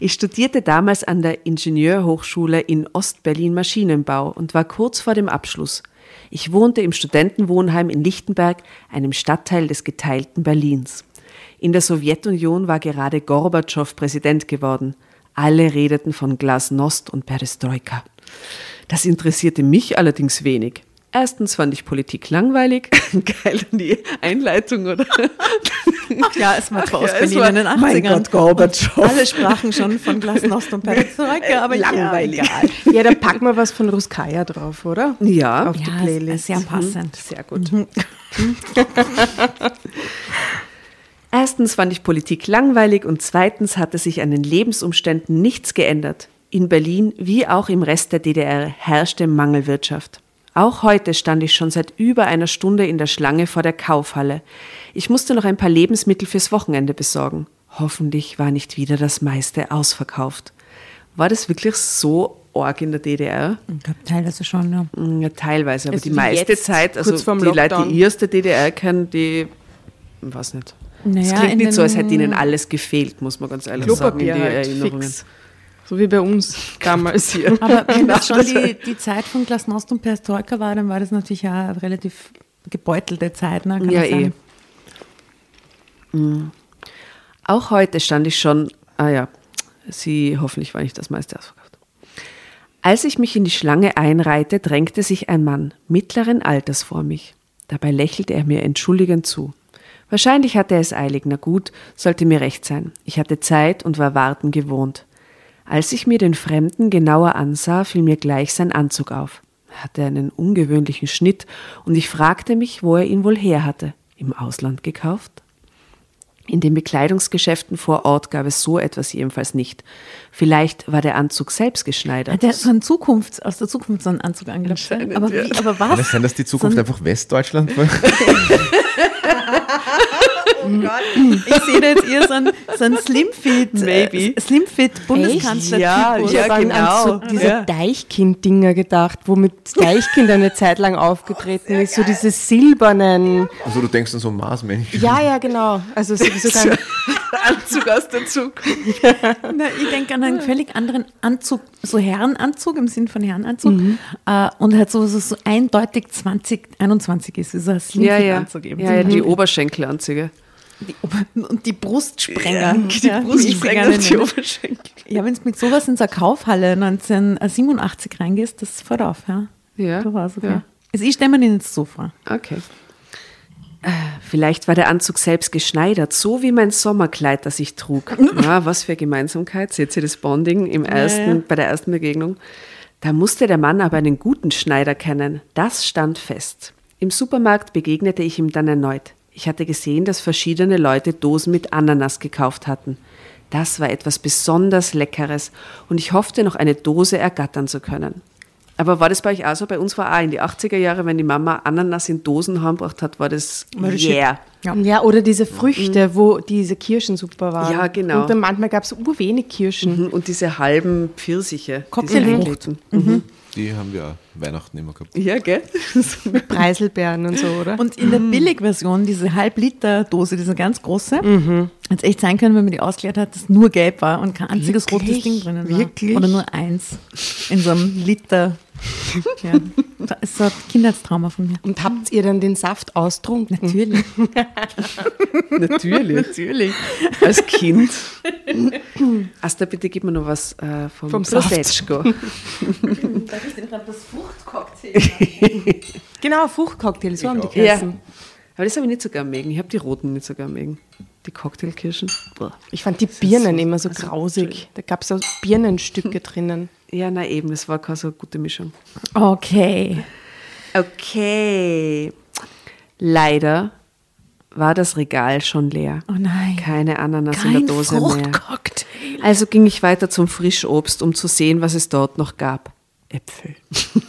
Speaker 2: Ich studierte damals an der Ingenieurhochschule in Ostberlin Maschinenbau und war kurz vor dem Abschluss. Ich wohnte im Studentenwohnheim in Lichtenberg, einem Stadtteil des geteilten Berlins. In der Sowjetunion war gerade Gorbatschow Präsident geworden. Alle redeten von Glasnost und Perestroika. Das interessierte mich allerdings wenig. Erstens fand ich Politik langweilig. Geil, die Einleitung, oder?
Speaker 4: Ach ja, es war zwar aus
Speaker 2: Ja, es
Speaker 4: Berlin
Speaker 2: war-
Speaker 4: in den 80ern.
Speaker 2: Mein Gott, Gorbatschow.
Speaker 4: Alle sprachen schon von Glasnost und Perestroika, aber
Speaker 2: Langweilig.
Speaker 4: Ja.
Speaker 1: Ja, da packen wir was von Ruskaya drauf, oder?
Speaker 2: Ja,
Speaker 1: Auf die
Speaker 4: Ja,
Speaker 1: Playlist.
Speaker 4: sehr passend.
Speaker 2: Sehr gut. Erstens fand ich Politik langweilig und zweitens hatte sich an den Lebensumständen nichts geändert. In Berlin wie auch im Rest der DDR herrschte Mangelwirtschaft. Auch heute stand ich schon seit über einer Stunde in der Schlange vor der Kaufhalle. Ich musste noch ein paar Lebensmittel fürs Wochenende besorgen. Hoffentlich war nicht wieder das meiste ausverkauft. War das wirklich so arg in der DDR?
Speaker 4: Ich glaube, teilweise schon, ja.
Speaker 2: Ja, teilweise, aber
Speaker 1: Also
Speaker 2: die meiste Zeit, also die Leute, die erste DDR kennen, die, ich weiß nicht.
Speaker 4: Naja,
Speaker 2: es klingt
Speaker 4: in
Speaker 2: nicht so, als hätte ihnen alles gefehlt, muss man ganz ehrlich sagen, in die
Speaker 1: halt,
Speaker 2: Erinnerungen.
Speaker 1: fix. So wie bei uns damals hier.
Speaker 4: Aber wenn das schon die, die Zeit von Glasnost und Perestroika war, dann war das natürlich ja eine relativ gebeutelte Zeit. Ne? Kann
Speaker 2: Ja, eh. Mm. Auch heute stand ich schon, ah ja, sie, hoffentlich war nicht das meiste ausverkauft. Als ich mich in die Schlange einreihte, drängte sich ein Mann mittleren Alters vor mich. Dabei lächelte er mir entschuldigend zu. Wahrscheinlich hatte er es eilig, na gut, sollte mir recht sein. Ich hatte Zeit und war warten gewohnt. Als ich mir den Fremden genauer ansah, fiel mir gleich sein Anzug auf. Er hatte einen ungewöhnlichen Schnitt und ich fragte mich, wo er ihn wohl her hatte. Im Ausland gekauft? In den Bekleidungsgeschäften vor Ort gab es so etwas jedenfalls nicht. Vielleicht war der Anzug selbst
Speaker 4: Hat
Speaker 2: geschneidert.
Speaker 4: der so einen Zukunft, aus der Zukunft so einen Anzug angelegt? Aber, wie, aber was?
Speaker 3: kann es sein, dass die Zukunft
Speaker 4: So ein-
Speaker 3: einfach Westdeutschland war?
Speaker 4: Ich sehe da jetzt eher so ein, so ein Slimfit,
Speaker 2: Maybe.
Speaker 4: äh, Slimfit Bundeskanzler.
Speaker 2: Ja,
Speaker 1: Ich
Speaker 2: ja,
Speaker 1: habe an,
Speaker 2: genau.
Speaker 1: an so diese
Speaker 2: Ja.
Speaker 1: Deichkind-Dinger gedacht, womit Deichkind eine Zeit lang aufgetreten ist. So diese silbernen.
Speaker 3: Also du denkst an so Marsmännchen.
Speaker 1: Ja, ja, genau. Also so- sogar
Speaker 2: Anzug aus der Zukunft.
Speaker 4: Na, ich denke an einen völlig anderen Anzug, so Herrenanzug im Sinn von Herrenanzug. Äh, und halt so, so, so eindeutig 2021 ist, so ein
Speaker 2: Ja, ja.
Speaker 4: Slimfit-Anzug eben.
Speaker 2: ja, ja, die Oberschenkelanzüge.
Speaker 4: Die und die Brustsprenger.
Speaker 2: die
Speaker 4: ja, sie
Speaker 2: Brustsprenger und die. Oberschenkel.
Speaker 4: Ja, wenn du mit sowas in so eine Kaufhalle 1987 reingehst, das fällt auf, ja.
Speaker 2: Ja,
Speaker 4: So war's, okay.
Speaker 2: ja.
Speaker 4: Also ich stelle mir den jetzt so vor.
Speaker 2: Okay. Äh, Vielleicht war der Anzug selbst geschneidert, so wie mein Sommerkleid, das ich trug. Ja, was für Gemeinsamkeit. Seht ihr das Bonding im ersten,
Speaker 4: ja.
Speaker 2: bei der ersten Begegnung? Da musste der Mann aber einen guten Schneider kennen. Das stand fest. Im Supermarkt begegnete ich ihm dann erneut. Ich hatte gesehen, dass verschiedene Leute Dosen mit Ananas gekauft hatten. Das war etwas besonders Leckeres und ich hoffte, noch eine Dose ergattern zu können. Aber war das bei euch auch so? Bei uns war auch in die 80er Jahre, wenn die Mama Ananas in Dosen heimgebracht hat, war das
Speaker 4: War
Speaker 2: yeah.
Speaker 4: Ja.
Speaker 1: Ja, oder diese Früchte, wo diese Kirschen super waren.
Speaker 2: Ja, genau.
Speaker 1: Und dann manchmal gab es urwenig Kirschen.
Speaker 2: Mhm, Und diese halben Pfirsiche.
Speaker 4: Cocktailfrucht.
Speaker 2: diese eingelegten.
Speaker 3: Die haben wir auch Weihnachten immer gehabt.
Speaker 2: Ja, gell?
Speaker 1: Mit Preiselbeeren und so, oder?
Speaker 4: Und in der Billigversion, diese Halb-Liter-Dose, diese ganz große, hätte es echt sein können, wenn man die ausgeleert hat, dass nur gelb war und kein einziges
Speaker 1: Wirklich?
Speaker 4: rotes Ding drinnen war.
Speaker 1: Wirklich?
Speaker 4: Oder nur eins in so einem Liter. Ja. Das ist so ein Kindheitstrauma von mir.
Speaker 1: Und habt ihr dann den Saft austrunken?
Speaker 4: Natürlich.
Speaker 2: Natürlich.
Speaker 4: Natürlich.
Speaker 2: Als Kind. Asta, bitte gib mir noch was äh, vom,
Speaker 1: Vom Saft.
Speaker 2: Prosecco.
Speaker 4: Darf ich denn gerade das Fruchtcocktail?
Speaker 1: Genau, Fruchtcocktail, so haben die
Speaker 2: Ja.
Speaker 1: geheißen.
Speaker 2: Aber das habe ich nicht so gern mögen. Ich habe die roten nicht so gern mögen. Die Cocktailkirschen.
Speaker 1: Ich fand die Birnen
Speaker 2: so-
Speaker 1: immer so
Speaker 2: also,
Speaker 1: grausig. Da gab es so Birnenstücke drinnen.
Speaker 2: Ja, na eben, das war keine so gute Mischung.
Speaker 4: Okay.
Speaker 2: Okay. Leider war das Regal schon leer.
Speaker 4: Oh nein.
Speaker 2: Keine Ananas
Speaker 4: Kein
Speaker 2: in der Dose mehr. Also ging ich weiter zum Frischobst, um zu sehen, was es dort noch gab. Äpfel.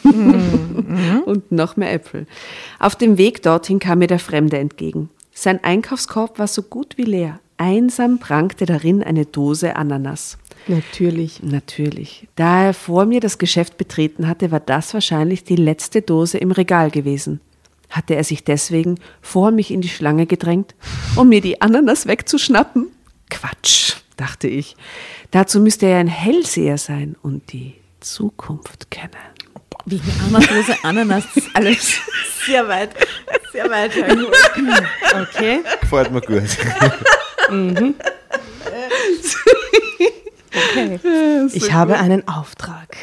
Speaker 2: Und noch mehr Äpfel. Auf dem Weg dorthin kam mir der Fremde entgegen. Sein Einkaufskorb war so gut wie leer. Einsam prangte darin eine Dose Ananas.
Speaker 1: Natürlich.
Speaker 2: Natürlich. Da er vor mir das Geschäft betreten hatte, war das wahrscheinlich die letzte Dose im Regal gewesen. Hatte er sich deswegen vor mich in die Schlange gedrängt, um mir die Ananas wegzuschnappen? Quatsch, dachte ich. Dazu müsste er ein Hellseher sein und die Zukunft kennen.
Speaker 4: Wie eine Anasdose Ananas, das ist alles
Speaker 1: Sehr weit. Sehr weit. Okay.
Speaker 3: Gefällt mir gut.
Speaker 4: okay.
Speaker 1: Ich habe einen Auftrag.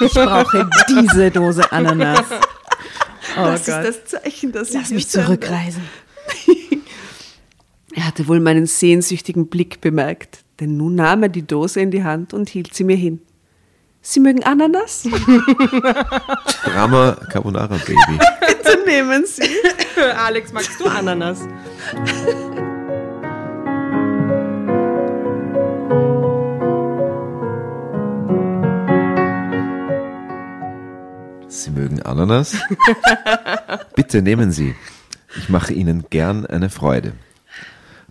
Speaker 4: Ich brauche diese Dose Ananas. Oh
Speaker 2: das
Speaker 4: Gott.
Speaker 2: ist das Zeichen, dass
Speaker 1: Lass
Speaker 2: ich
Speaker 1: mich zurückreisen.
Speaker 2: Er hatte wohl meinen sehnsüchtigen Blick bemerkt, denn nun nahm er die Dose in die Hand und hielt sie mir hin. Sie mögen Ananas?
Speaker 3: Drama Carbonara Baby.
Speaker 2: Bitte nehmen Sie.
Speaker 1: Alex, magst du Ananas?
Speaker 3: Sie mögen Ananas? Bitte nehmen Sie. Ich mache Ihnen gern eine Freude.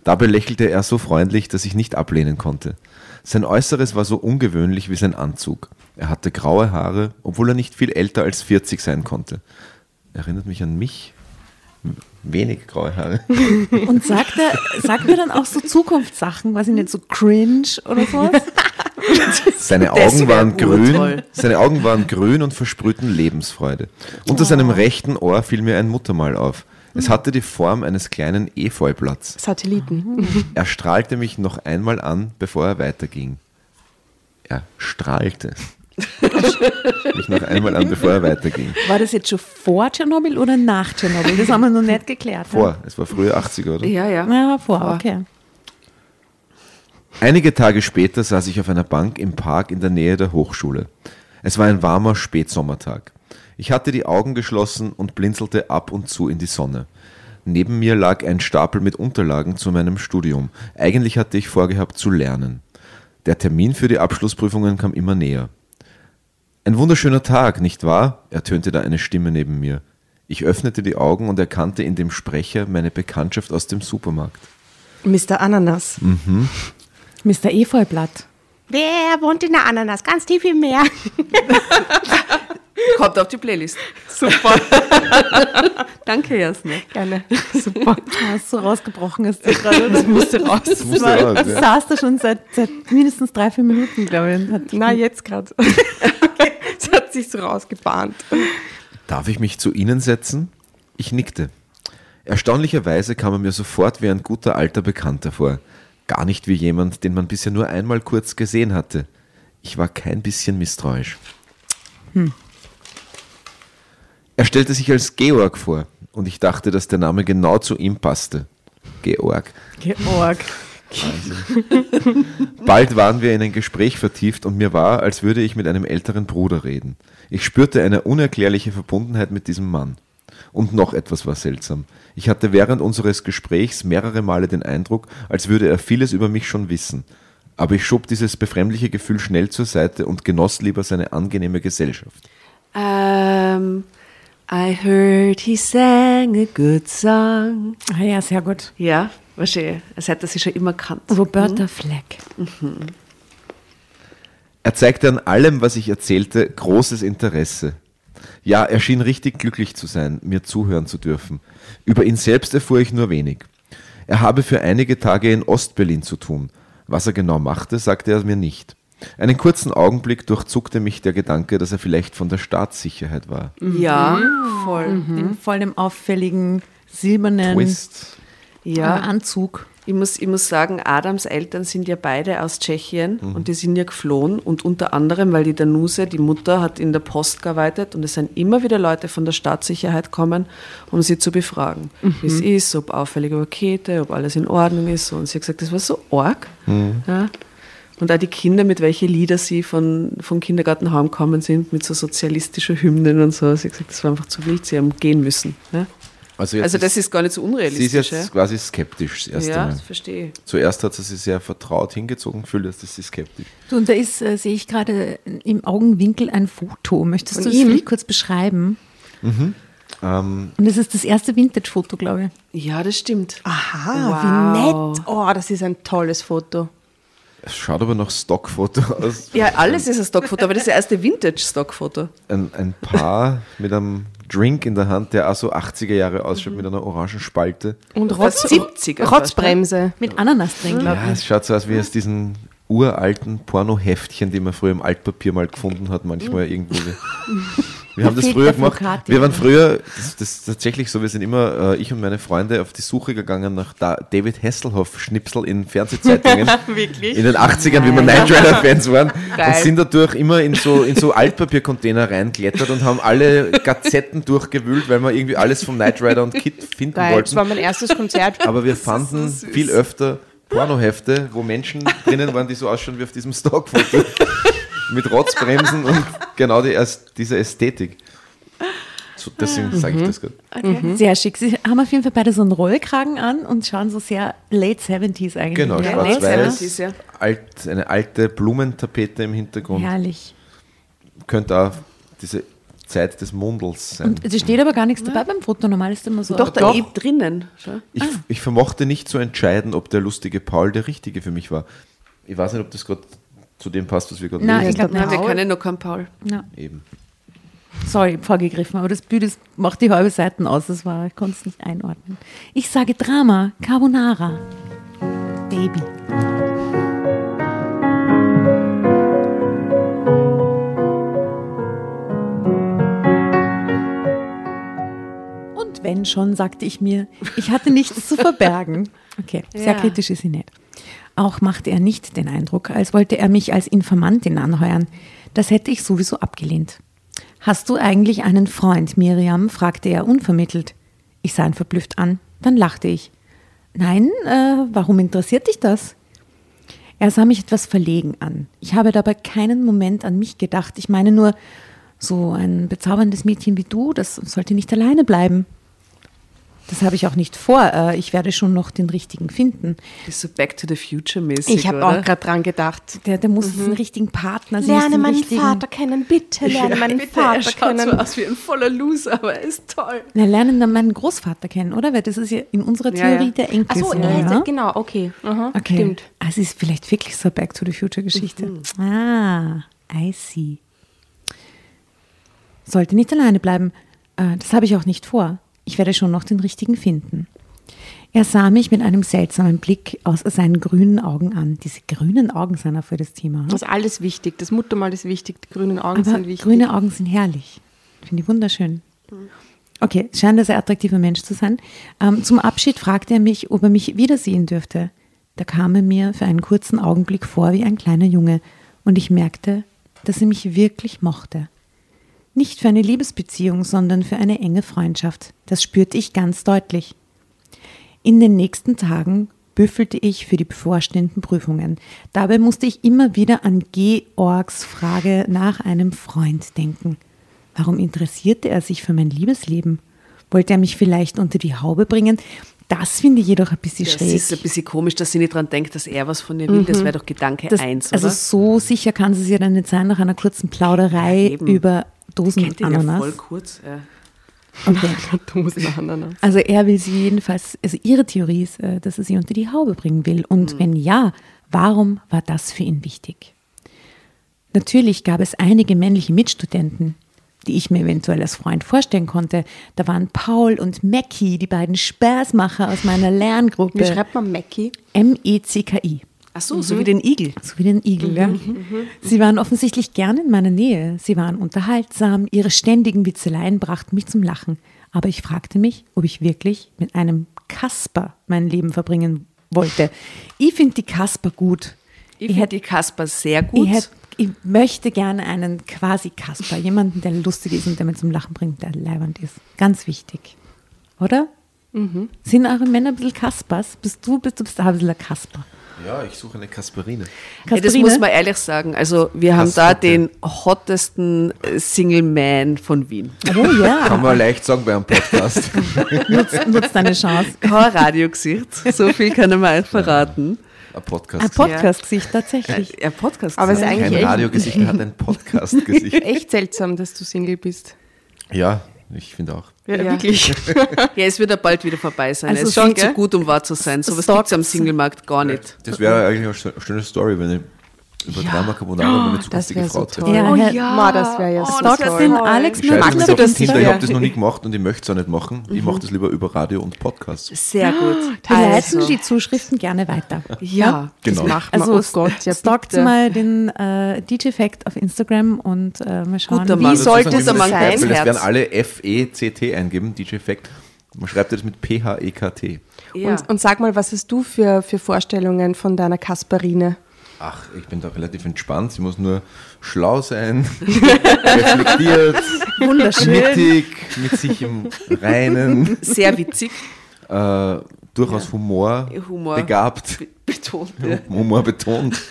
Speaker 3: Dabei lächelte er so freundlich, dass ich nicht ablehnen konnte. Sein Äußeres war so ungewöhnlich wie sein Anzug. Er hatte graue Haare, obwohl er nicht viel älter als 40 sein konnte. Erinnert mich an mich. Wenig graue Haare.
Speaker 4: Und sagt er, sagt er dann auch so Zukunftssachen, weiß ich nicht, so cringe oder sowas?
Speaker 3: Seine Augen waren grün, seine Augen waren grün und versprühten Lebensfreude. Unter seinem rechten Ohr fiel mir ein Muttermal auf. Es hatte die Form eines kleinen Efeublatts.
Speaker 1: Satelliten.
Speaker 3: Er strahlte mich noch einmal an, bevor er weiterging. Er strahlte mich noch einmal an, bevor er weiterging.
Speaker 4: War das jetzt schon vor Tschernobyl oder nach Tschernobyl? Das haben wir noch nicht geklärt. ne?
Speaker 3: Vor, es war früher 80er, oder?
Speaker 2: Ja, ja.
Speaker 4: Ja, vor,
Speaker 2: Vor.
Speaker 4: okay.
Speaker 3: Einige Tage später saß ich auf einer Bank im Park in der Nähe der Hochschule. Es war ein warmer Spätsommertag. Ich hatte die Augen geschlossen und blinzelte ab und zu in die Sonne. Neben mir lag ein Stapel mit Unterlagen zu meinem Studium. Eigentlich hatte ich vorgehabt zu lernen. Der Termin für die Abschlussprüfungen kam immer näher. Ein wunderschöner Tag, nicht wahr? ertönte da eine Stimme neben mir. Ich öffnete die Augen und erkannte in dem Sprecher meine Bekanntschaft aus dem Supermarkt.
Speaker 1: Mr. Ananas.
Speaker 4: Mr. Efeublatt.
Speaker 1: Wer wohnt in der Ananas? Ganz tief im Meer.
Speaker 2: Kommt auf die Playlist.
Speaker 1: Super.
Speaker 2: Danke, Jasna.
Speaker 1: Gerne. Super.
Speaker 4: Du hast so rausgebrochen ist das gerade. Das
Speaker 1: musste raus.
Speaker 3: Das musste
Speaker 4: war,
Speaker 3: raus,
Speaker 4: das
Speaker 3: ja.
Speaker 4: saß da schon seit, seit mindestens drei, vier Minuten, glaube ich.
Speaker 1: Na, jetzt gerade. Okay. Es hat sich so rausgebahnt.
Speaker 3: Darf ich mich zu Ihnen setzen? Ich nickte. Erstaunlicherweise kam er mir sofort wie ein guter alter Bekannter vor. Gar nicht wie jemand, den man bisher nur einmal kurz gesehen hatte. Ich war kein bisschen misstrauisch. Er stellte sich als Georg vor und ich dachte, dass der Name genau zu ihm passte. Georg.
Speaker 1: Georg.
Speaker 3: Bald waren wir in ein Gespräch vertieft und mir war, als würde ich mit einem älteren Bruder reden. Ich spürte eine unerklärliche Verbundenheit mit diesem Mann. Und noch etwas war seltsam. Ich hatte während unseres Gesprächs mehrere Male den Eindruck, als würde er vieles über mich schon wissen. Aber ich schob dieses befremdliche Gefühl schnell zur Seite und genoss lieber seine angenehme Gesellschaft.
Speaker 2: Ähm, I heard he sang a good song.
Speaker 4: Ah ja, sehr gut.
Speaker 2: Ja, wahrscheinlich. Es hätte sie schon immer kannt.
Speaker 4: Roberta Fleck.
Speaker 3: Er zeigte an allem, was ich erzählte, großes Interesse. Ja, er schien richtig glücklich zu sein, mir zuhören zu dürfen. Über ihn selbst erfuhr ich nur wenig. Er habe für einige Tage in Ostberlin zu tun. Was er genau machte, sagte er mir nicht. Einen kurzen Augenblick durchzuckte mich der Gedanke, dass er vielleicht von der Staatssicherheit war.
Speaker 2: Ja, voll.
Speaker 4: In voll dem auffälligen silbernen
Speaker 3: Twist.
Speaker 2: Ja,
Speaker 4: Anzug.
Speaker 2: ich muss, ich muss sagen, Adams Eltern sind ja beide aus Tschechien und die sind ja geflohen und unter anderem, weil die Danuse, die Mutter, hat in der Post gearbeitet und es sind immer wieder Leute von der Staatssicherheit kommen, um sie zu befragen, wie es ist, ob auffällige Pakete, ob alles in Ordnung ist. Und sie hat gesagt, das war so arg. Ja. Und auch die Kinder, mit welchen Lieder sie von, vom Kindergarten heimgekommen sind, mit so sozialistischer Hymnen und so. Sie hat gesagt, das war einfach zu wild, sie haben gehen müssen. Ja.
Speaker 3: Also,
Speaker 2: Also das ist gar nicht so
Speaker 3: sie ist
Speaker 2: unrealistisch.
Speaker 3: jetzt
Speaker 2: ja?
Speaker 3: quasi skeptisch das erste
Speaker 2: Ja,
Speaker 3: Mal.
Speaker 2: das verstehe ich.
Speaker 3: Zuerst hat sie sich sehr vertraut hingezogen gefühlt, jetzt ist sie skeptisch.
Speaker 4: Du, und da ist, äh, sehe ich gerade im Augenwinkel ein Foto. Möchtest
Speaker 1: Von
Speaker 4: du das vielleicht kurz beschreiben?
Speaker 3: Ähm,
Speaker 4: Und das ist das erste Vintage-Foto, glaube ich.
Speaker 2: Ja, das stimmt.
Speaker 1: Aha,
Speaker 2: Wow.
Speaker 1: wie nett. Oh, das ist ein tolles Foto.
Speaker 3: Es schaut aber noch Stockfoto aus.
Speaker 2: Ja, alles ist ein Stockfoto, aber das ist das erste Vintage-Stockfoto.
Speaker 3: Ein, ein Paar mit einem Drink in der Hand, der auch so 80er Jahre ausschaut, mit einer orangen Spalte.
Speaker 1: Und Rotz
Speaker 2: 70er fast,
Speaker 1: Rotzbremse.
Speaker 4: Mit Ananas drin, glaube
Speaker 3: Ja, es schaut so aus wie aus diesen uralten Pornoheftchen, die man früher im Altpapier mal gefunden hat, manchmal irgendwo. Wir haben das früher gemacht. Wir waren früher, das, das ist tatsächlich so, wir sind immer, äh, ich und meine Freunde, auf die Suche gegangen nach da David Hasselhoff-Schnipsel in Fernsehzeitungen.
Speaker 1: Wirklich?
Speaker 3: In den 80ern, wie wir Knight Rider-Fans waren.
Speaker 1: Geil.
Speaker 3: Und sind dadurch immer in so, in so Altpapiercontainer reingeklettert und haben alle Gazetten durchgewühlt, weil wir irgendwie alles vom Knight Rider und Kit finden
Speaker 1: Geil, das
Speaker 3: wollten.
Speaker 1: war mein erstes Konzert.
Speaker 3: Aber wir fanden
Speaker 2: so
Speaker 3: viel öfter Pornohefte, wo Menschen drinnen waren, die so ausschauen wie auf diesem Stockfoto. Mit Rotzbremsen und genau die, diese Ästhetik. So, deswegen sage ich das gerade.
Speaker 4: Sehr schick. Sie haben auf jeden Fall beide so einen Rollkragen an und schauen so sehr late 70s eigentlich.
Speaker 3: Genau,
Speaker 4: Ja,
Speaker 3: schwarz-weiß,
Speaker 2: 70s, ja.
Speaker 3: alt, eine alte Blumentapete im Hintergrund.
Speaker 4: Herrlich.
Speaker 3: Könnte auch diese Zeit des Mundels sein.
Speaker 4: Und es steht aber gar nichts dabei beim Foto. Normal ist immer so.
Speaker 2: Doch, da eben drinnen.
Speaker 3: Ich, ich vermochte nicht zu entscheiden, ob der lustige Paul der richtige für mich war. Ich weiß nicht, ob das gerade zu dem passt, was wir gerade
Speaker 4: Nein, ich glaube
Speaker 2: Nein, wir können noch keinen Paul.
Speaker 4: Ja.
Speaker 3: Eben.
Speaker 4: Sorry, vorgegriffen, aber das Bild macht die halbe Seiten aus. Das war, ich konnte es nicht einordnen. Ich sage Drama, Carbonara. Baby. Und wenn schon, sagte ich mir, ich hatte nichts zu verbergen. Okay, sehr
Speaker 2: Ja.
Speaker 4: kritisch ist sie nicht. Auch machte er nicht den Eindruck, als wollte er mich als Informantin anheuern. Das hätte ich sowieso abgelehnt. Hast du eigentlich einen Freund, Miriam? fragte er unvermittelt. Ich sah ihn verblüfft an, dann lachte ich. Nein, äh, warum interessiert dich das? Er sah mich etwas verlegen an. Ich habe dabei keinen Moment an mich gedacht. Ich meine nur, so ein bezauberndes Mädchen wie du, das sollte nicht alleine bleiben. Das habe ich auch nicht vor. Äh, Ich werde schon noch den richtigen finden.
Speaker 2: Das ist so Back to the Future mäßig.
Speaker 1: Ich habe auch gerade dran gedacht.
Speaker 4: Der, der muss jetzt einen richtigen Partner. sie
Speaker 1: Lerne meinen
Speaker 4: richtigen-
Speaker 1: Vater kennen, bitte lerne meinen
Speaker 2: Bitte, er
Speaker 1: Vater
Speaker 2: schaut so
Speaker 1: kennen.
Speaker 2: aus wie ein voller Loser, aber er ist toll.
Speaker 4: Wir lernen dann meinen Großvater kennen, oder? Weil das ist ja in unserer
Speaker 2: Ja, ja.
Speaker 4: Theorie der Enkel.
Speaker 1: Achso,
Speaker 4: ja,
Speaker 1: genau, okay. Aha,
Speaker 4: Okay.
Speaker 1: Stimmt.
Speaker 4: Es ist vielleicht wirklich so eine Back to the Future Geschichte. Ah, I see. Sollte nicht alleine bleiben. Äh, Das habe ich auch nicht vor. Ich werde schon noch den richtigen finden. Er sah mich mit einem seltsamen Blick aus seinen grünen Augen an. Diese grünen Augen sind auch für das Thema.
Speaker 1: Das ist alles wichtig. Das Muttermal ist wichtig, die grünen Augen
Speaker 4: Aber
Speaker 1: sind wichtig.
Speaker 4: grüne Augen sind herrlich. Finde ich wunderschön. Okay, scheint ein sehr attraktiver Mensch zu sein. Ähm, zum Abschied fragte er mich, ob er mich wiedersehen dürfte. Da kam er mir für einen kurzen Augenblick vor wie ein kleiner Junge und ich merkte, dass er mich wirklich mochte. Nicht für eine Liebesbeziehung, sondern für eine enge Freundschaft. Das spürte ich ganz deutlich. In den nächsten Tagen büffelte ich für die bevorstehenden Prüfungen. Dabei musste ich immer wieder an Georgs Frage nach einem Freund denken. Warum interessierte er sich für mein Liebesleben? Wollte er mich vielleicht unter die Haube bringen? Das finde ich jedoch ein bisschen
Speaker 2: Das
Speaker 4: schräg.
Speaker 2: ist ein bisschen komisch, dass sie nicht dran denkt, dass er was von ihr will. Das wäre doch Gedanke
Speaker 4: Das-
Speaker 2: eins,
Speaker 4: also
Speaker 2: oder?
Speaker 4: so sicher kann sie ja dann nicht sein nach einer kurzen Plauderei
Speaker 2: eben.
Speaker 4: über Dosen
Speaker 2: Kennt ihn ja
Speaker 4: Ananas.
Speaker 2: voll kurz. Ja.
Speaker 4: Okay. Also er will sie jedenfalls, also ihre Theorie ist, äh, dass er sie unter die Haube bringen will. Und wenn ja, warum war das für ihn wichtig? Natürlich gab es einige männliche Mitstudenten, die ich mir eventuell als Freund vorstellen konnte. Da waren Paul und Mackie, die beiden Spaßmacher aus meiner
Speaker 1: Wie
Speaker 4: Lerngruppe.
Speaker 1: schreibt man Mackie?
Speaker 4: M-E-C-K-I.
Speaker 2: Ach so, so wie den Igel.
Speaker 4: So wie den Igel, ja. Sie waren offensichtlich gern in meiner Nähe. Sie waren unterhaltsam. Ihre ständigen Witzeleien brachten mich zum Lachen. Aber ich fragte mich, ob ich wirklich mit einem Kasper mein Leben verbringen wollte. Ich finde die Kasper gut.
Speaker 2: Ich finde die Kasper sehr gut.
Speaker 4: Ich, hätt, ich möchte gerne einen quasi Kasper, jemanden, der lustig ist und der mir zum Lachen bringt, der leibend ist. Ganz wichtig. Oder? Sind eure Männer ein bisschen Kaspers? Bist du, bist du bist ein bisschen ein Kasper?
Speaker 3: Ja, ich suche eine Kasperine.
Speaker 2: Ja, das
Speaker 4: Kasperine?
Speaker 2: muss man ehrlich sagen. Also wir haben da
Speaker 3: Kasperte.
Speaker 2: den hottesten äh, Single Man von Wien.
Speaker 4: Oh ja,
Speaker 3: Kann man leicht sagen bei einem Podcast.
Speaker 4: nutzt, nutzt deine Chance.
Speaker 2: Kein Radiogesicht, so viel kann ich mal verraten.
Speaker 3: Ein Podcast.
Speaker 4: Ein Podcast-Gesicht, tatsächlich.
Speaker 2: Ein Podcast.
Speaker 1: Aber es ist eigentlich
Speaker 3: Kein Radiogesicht, er hat ein Podcast-Gesicht.
Speaker 1: Echt seltsam, dass du Single bist.
Speaker 3: Ja, ich finde auch.
Speaker 1: Ja,
Speaker 2: Ja.
Speaker 1: wirklich.
Speaker 2: Ja, es wird ja bald wieder vorbei sein.
Speaker 4: Also
Speaker 2: es ist
Speaker 1: schon,
Speaker 2: zu gut, um wahr zu sein. So was gibt es am Singlemarkt gar nicht.
Speaker 3: Das wäre eigentlich eine schö- schöne Story, wenn über Drama Carbonara und meine zukünftige Frau
Speaker 1: so
Speaker 3: treffe.
Speaker 1: toll.
Speaker 4: Ja,
Speaker 1: oh, ja. Ma, das wäre ja
Speaker 2: Oh,
Speaker 1: so
Speaker 2: toll.
Speaker 4: Alex
Speaker 1: Magst du das
Speaker 3: Tinder, ich habe das noch nie gemacht und ich möchte es auch nicht machen. Ich mache das lieber über Radio und Podcast.
Speaker 2: Sehr gut.
Speaker 4: Wir leiten
Speaker 2: Also,
Speaker 4: die Zuschriften gerne weiter.
Speaker 2: ja,
Speaker 3: Genau.
Speaker 1: Das macht man.
Speaker 4: Also
Speaker 1: oh Gott, ja
Speaker 4: stalkt mal den äh, DJ-Fact auf Instagram und äh, mal schauen,
Speaker 2: Guter
Speaker 4: wie
Speaker 2: Mann.
Speaker 1: Sollte es
Speaker 3: man
Speaker 1: sein?
Speaker 3: Das werden alle F-E-C-T eingeben, DJ Fact. Man schreibt das mit E P-H-E-K-T.
Speaker 2: ja.
Speaker 1: Und, und sag mal, was hast du für, für Vorstellungen von deiner Kasperine?
Speaker 3: Ach, ich bin da relativ entspannt. Sie muss nur schlau sein, reflektiert,
Speaker 4: wunderschön.
Speaker 3: mittig, mit sich im Reinen,
Speaker 2: sehr witzig.
Speaker 3: äh, durchaus Humor,
Speaker 2: Humor.
Speaker 3: begabt,
Speaker 2: Be- Betont. Ja.
Speaker 3: Humor betont.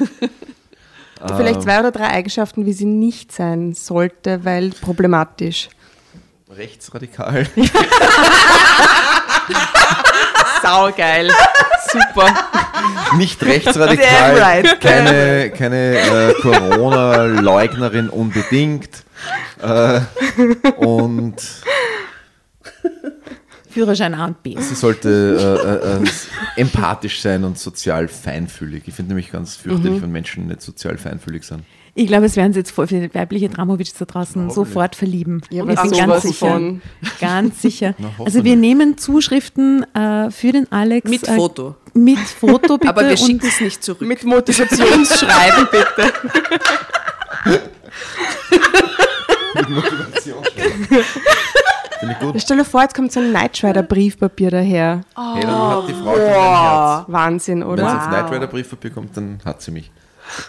Speaker 1: Vielleicht zwei oder drei Eigenschaften, wie sie nicht sein sollte, weil problematisch.
Speaker 3: Rechtsradikal.
Speaker 1: Saugeil. Super.
Speaker 3: Nicht rechtsradikal,
Speaker 2: right.
Speaker 3: keine, keine äh, Corona-Leugnerin unbedingt. Äh, und
Speaker 4: Führerschein A und B.
Speaker 3: sie sollte äh, äh, äh, empathisch sein und sozial feinfühlig. Ich finde nämlich ganz fürchterlich, wenn Menschen nicht sozial feinfühlig sind.
Speaker 4: Ich glaube, es werden sich jetzt voll viele weibliche Dramovic da draußen sofort verlieben.
Speaker 1: Ja,
Speaker 4: ich
Speaker 1: aber
Speaker 4: bin
Speaker 1: sowas
Speaker 4: ganz sicher.
Speaker 1: von.
Speaker 4: Ganz sicher.
Speaker 3: Na,
Speaker 4: also wir nehmen Zuschriften äh, für den Alex.
Speaker 2: Mit
Speaker 4: äh,
Speaker 2: Foto.
Speaker 4: Mit Foto bitte.
Speaker 2: Aber wir schicken es nicht zurück.
Speaker 1: Mit Motivationsschreiben bitte.
Speaker 3: Finde ich gut.
Speaker 1: Stell dir vor, jetzt kommt so ein Knight Rider Briefpapier daher.
Speaker 3: Hey, dann hat die Frau Herz.
Speaker 1: Wahnsinn,
Speaker 3: Wenn
Speaker 1: oder?
Speaker 3: sie auf Knight Rider Briefpapier kommt, dann hat sie mich.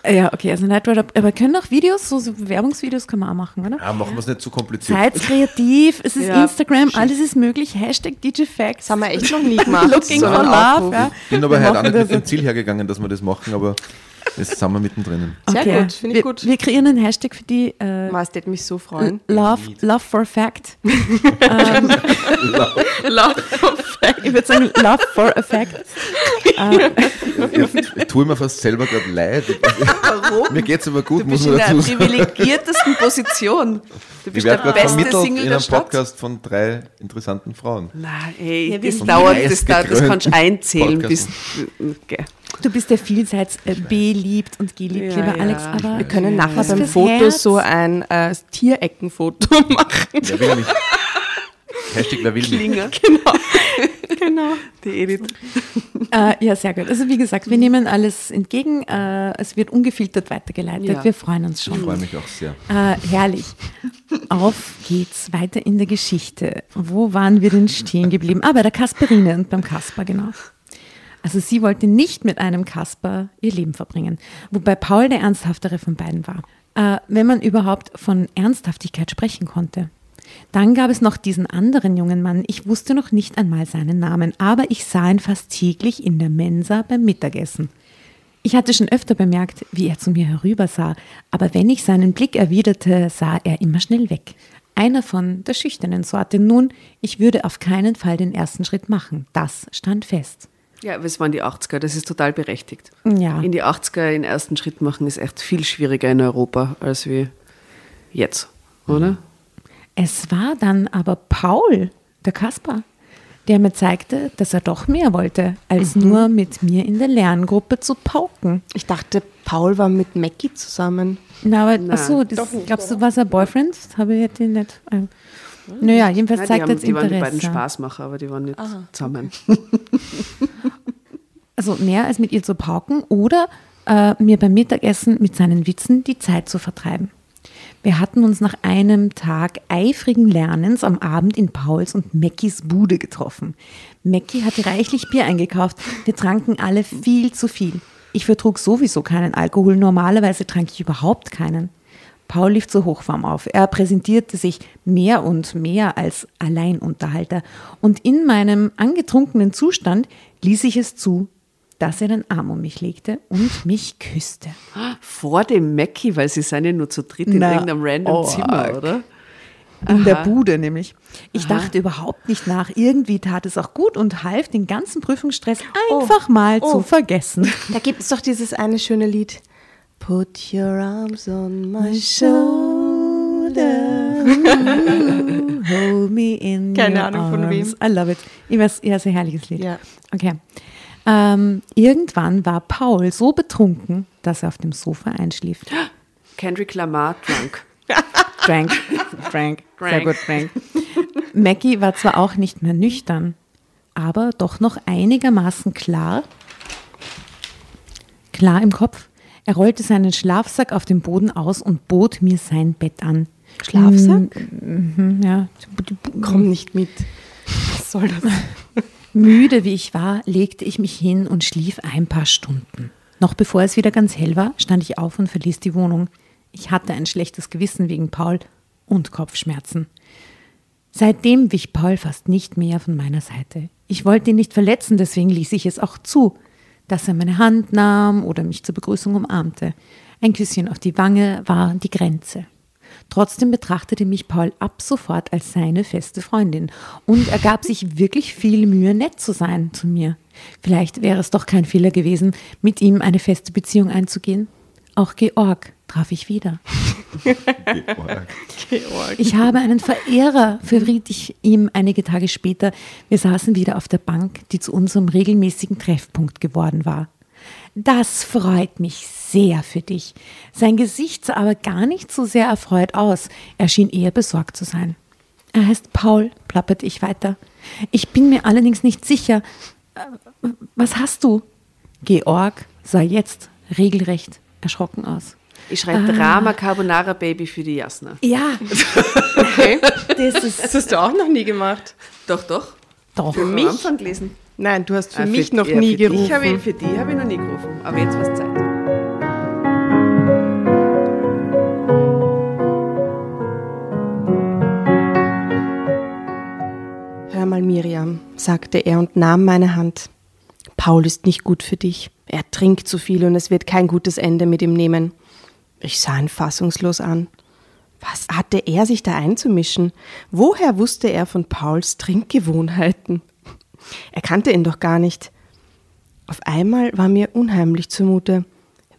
Speaker 4: Ja, okay, also Night Rider. Aber können auch Videos, so, so Werbungsvideos können wir auch machen, oder?
Speaker 3: Ja, machen wir es nicht zu kompliziert.
Speaker 4: Seid kreativ, es ist
Speaker 2: Ja,
Speaker 4: Instagram, alles ist möglich. Hashtag.
Speaker 1: Das haben wir echt noch nie gemacht.
Speaker 4: Looking
Speaker 1: so
Speaker 4: for love. Ja.
Speaker 3: Ich bin aber heute auch
Speaker 4: machen
Speaker 3: nicht mit dem. Ziel hergegangen, dass wir das machen, aber jetzt sind wir mittendrin.
Speaker 1: Sehr
Speaker 4: Okay.
Speaker 1: gut, finde
Speaker 4: wir,
Speaker 1: ich gut.
Speaker 4: Wir kreieren einen Hashtag für die äh,
Speaker 1: Was, das würde mich so freuen.
Speaker 4: Love, Love for Fact.
Speaker 1: Love.
Speaker 4: Ich würde sagen Love for a Fact.
Speaker 3: Ich, ich tue mir fast selber gerade leid.
Speaker 2: Warum?
Speaker 3: Mir geht es aber gut,
Speaker 2: Du
Speaker 3: muss
Speaker 2: bist
Speaker 3: man
Speaker 2: in der
Speaker 3: dazu sagen.
Speaker 2: privilegiertesten Position. Du
Speaker 3: Ich
Speaker 2: bist der
Speaker 3: werde gerade
Speaker 2: beste Single
Speaker 3: in
Speaker 2: der
Speaker 3: einem. Podcast von drei interessanten Frauen.
Speaker 2: Nein, ey,
Speaker 4: Ja, wir
Speaker 2: das dauert, das, dauert, das kannst du einzählen. Bis, okay.
Speaker 4: Du bist ja vielseits äh, beliebt und geliebt,
Speaker 2: Ja,
Speaker 4: lieber
Speaker 2: ja.
Speaker 4: Alex. Aber
Speaker 1: Wir können
Speaker 2: Ja,
Speaker 1: nachher beim Foto
Speaker 4: Herz.
Speaker 1: so ein äh, Tiereckenfoto machen.
Speaker 3: Wer will mich? Hashtag wer will mich?
Speaker 2: Klinger,
Speaker 1: genau.
Speaker 2: die Edith.
Speaker 4: Äh, ja, sehr gut. Also wie gesagt, wir nehmen alles entgegen. Äh, es wird ungefiltert weitergeleitet.
Speaker 2: Ja.
Speaker 4: Wir freuen uns
Speaker 3: Ich
Speaker 4: schon.
Speaker 3: freue mich auch sehr.
Speaker 4: Äh, herrlich. Auf geht's weiter in der Geschichte. Wo waren wir denn stehen geblieben? Ah, bei der Kasperine und beim Kasper, genau. Also sie wollte nicht mit einem Kasper ihr Leben verbringen, wobei Paul der ernsthaftere von beiden war. Äh, wenn man überhaupt von Ernsthaftigkeit sprechen konnte. Dann gab es noch diesen anderen jungen Mann. Ich wusste noch nicht einmal seinen Namen, aber ich sah ihn fast täglich in der Mensa beim Mittagessen. Ich hatte schon öfter bemerkt, wie er zu mir herübersah, aber wenn ich seinen Blick erwiderte, sah er immer schnell weg. Einer von der schüchternen Sorte. Nun, ich würde auf keinen Fall den ersten Schritt machen. Das stand fest.
Speaker 2: Ja, aber es waren die 80er, das ist total berechtigt.
Speaker 4: Ja.
Speaker 2: In die 80er den ersten Schritt machen ist echt viel schwieriger in Europa als wie jetzt, oder?
Speaker 4: Es war dann aber Paul, der Kaspar, der mir zeigte, dass er doch mehr wollte, als nur mit mir in der Lerngruppe zu pauken.
Speaker 1: Ich dachte, Paul war mit Mackie zusammen.
Speaker 4: Na, aber
Speaker 2: Nein,
Speaker 4: ach so, das, glaubst du, war sein Boyfriend? Das habe ich jetzt nicht. Äh, naja, jedenfalls
Speaker 2: Nein,
Speaker 4: zeigt er
Speaker 2: haben,
Speaker 4: jetzt
Speaker 2: die waren die beiden
Speaker 4: Interesse.
Speaker 2: Spaßmacher, aber die waren nicht zusammen.
Speaker 4: Also mehr als mit ihr zu pauken oder äh, mir beim Mittagessen mit seinen Witzen die Zeit zu vertreiben. Wir hatten uns nach einem Tag eifrigen Lernens am Abend in Pauls und Mackies Bude getroffen. Mackie hatte reichlich Bier eingekauft. Wir tranken alle viel zu viel. Ich vertrug sowieso keinen Alkohol. Normalerweise trank ich überhaupt keinen. Paul lief zur Hochform auf. Er präsentierte sich mehr und mehr als Alleinunterhalter. Und in meinem angetrunkenen Zustand ließ ich es zu, dass er den Arm um mich legte und mich küsste.
Speaker 2: Vor dem Mackie, weil sie seien ja nur zu dritt in
Speaker 4: Na,
Speaker 2: irgendeinem random
Speaker 4: oh,
Speaker 2: Zimmer, oder?
Speaker 4: In der
Speaker 2: Aha.
Speaker 4: Bude nämlich. Ich dachte überhaupt nicht nach. Irgendwie tat es auch gut und half, den ganzen Prüfungsstress einfach mal
Speaker 1: Oh.
Speaker 4: zu vergessen.
Speaker 1: Da gibt es doch dieses eine schöne Lied. Put your arms on my shoulder.
Speaker 4: Hold me in
Speaker 1: Keine
Speaker 4: your
Speaker 1: Ahnung von
Speaker 4: arms.
Speaker 1: wem.
Speaker 4: I love it. Ich weiß, ja, sehr herrliches Lied.
Speaker 1: Ja.
Speaker 4: Okay. Ähm, irgendwann war Paul so betrunken, dass er auf dem Sofa einschlief.
Speaker 2: Kendrick Lamar drunk.
Speaker 4: Frank, Frank, sehr
Speaker 2: Frank.
Speaker 4: gut, Frank. Mackie war zwar auch nicht mehr nüchtern, aber doch noch einigermaßen klar, klar im Kopf. Er rollte seinen Schlafsack auf dem Boden aus und bot mir sein Bett an.
Speaker 1: Schlafsack?
Speaker 4: Mhm, ja.
Speaker 1: Komm nicht mit. Was soll das?
Speaker 4: Müde wie ich war, legte ich mich hin und schlief ein paar Stunden. Noch bevor es wieder ganz hell war, stand ich auf und verließ die Wohnung. Ich hatte ein schlechtes Gewissen wegen Paul und Kopfschmerzen. Seitdem wich Paul fast nicht mehr von meiner Seite. Ich wollte ihn nicht verletzen, deswegen ließ ich es auch zu, dass er meine Hand nahm oder mich zur Begrüßung umarmte. Ein Küsschen auf die Wange war die Grenze. Trotzdem betrachtete mich Paul ab sofort als seine feste Freundin und er gab sich wirklich viel Mühe, nett zu sein zu mir. Vielleicht wäre es doch kein Fehler gewesen, mit ihm eine feste Beziehung einzugehen. Auch Georg traf ich wieder. Ich habe einen Verehrer, verriet ich ihm einige Tage später. Wir saßen wieder auf der Bank, die zu unserem regelmäßigen Treffpunkt geworden war. Das freut mich sehr für dich. Sein Gesicht sah aber gar nicht so sehr erfreut aus. Er schien eher besorgt zu sein. Er heißt Paul, plapperte ich weiter. Ich bin mir allerdings nicht sicher. Äh, Was hast du? Georg sah jetzt regelrecht erschrocken aus.
Speaker 2: Ich schreibe Drama Carbonara Baby für die Jasna.
Speaker 4: Ja,
Speaker 1: Okay.
Speaker 4: das ist
Speaker 1: Das hast du auch noch nie gemacht.
Speaker 2: Doch, doch.
Speaker 4: doch.
Speaker 2: Für
Speaker 1: mich?
Speaker 2: Anfang gelesen.
Speaker 1: Nein, du hast für
Speaker 2: Ah,
Speaker 1: mich noch
Speaker 2: ja,
Speaker 1: nie
Speaker 2: für
Speaker 1: gerufen.
Speaker 2: habe ich, für die habe ich noch nie gerufen. Aber jetzt war es Zeit.
Speaker 1: Hör mal, Miriam, sagte er und nahm meine Hand. Paul ist nicht gut für dich. Er trinkt zu viel und es wird kein gutes Ende mit ihm nehmen. Ich sah ihn fassungslos an. Was hatte er sich da einzumischen? Woher wusste er von Pauls Trinkgewohnheiten? Er kannte ihn doch gar nicht. Auf einmal war mir unheimlich zumute.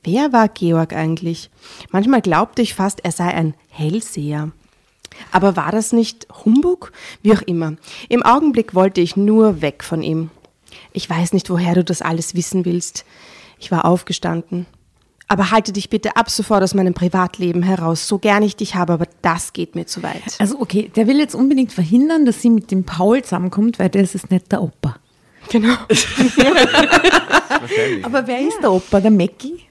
Speaker 1: Wer war Georg eigentlich? Manchmal glaubte ich fast, er sei ein Hellseher. Aber war das nicht Humbug? Wie auch immer. Im Augenblick wollte ich nur weg von ihm. Ich weiß nicht, woher du das alles wissen willst. Ich war aufgestanden. Aber halte dich bitte ab sofort aus meinem Privatleben heraus, so gern ich dich habe, aber das geht mir zu weit.
Speaker 4: Also okay, der will jetzt unbedingt verhindern, dass sie mit dem Paul zusammenkommt, weil das ist nicht der Opa.
Speaker 1: Genau.
Speaker 4: Aber wer ist der Opa? Der Mackie?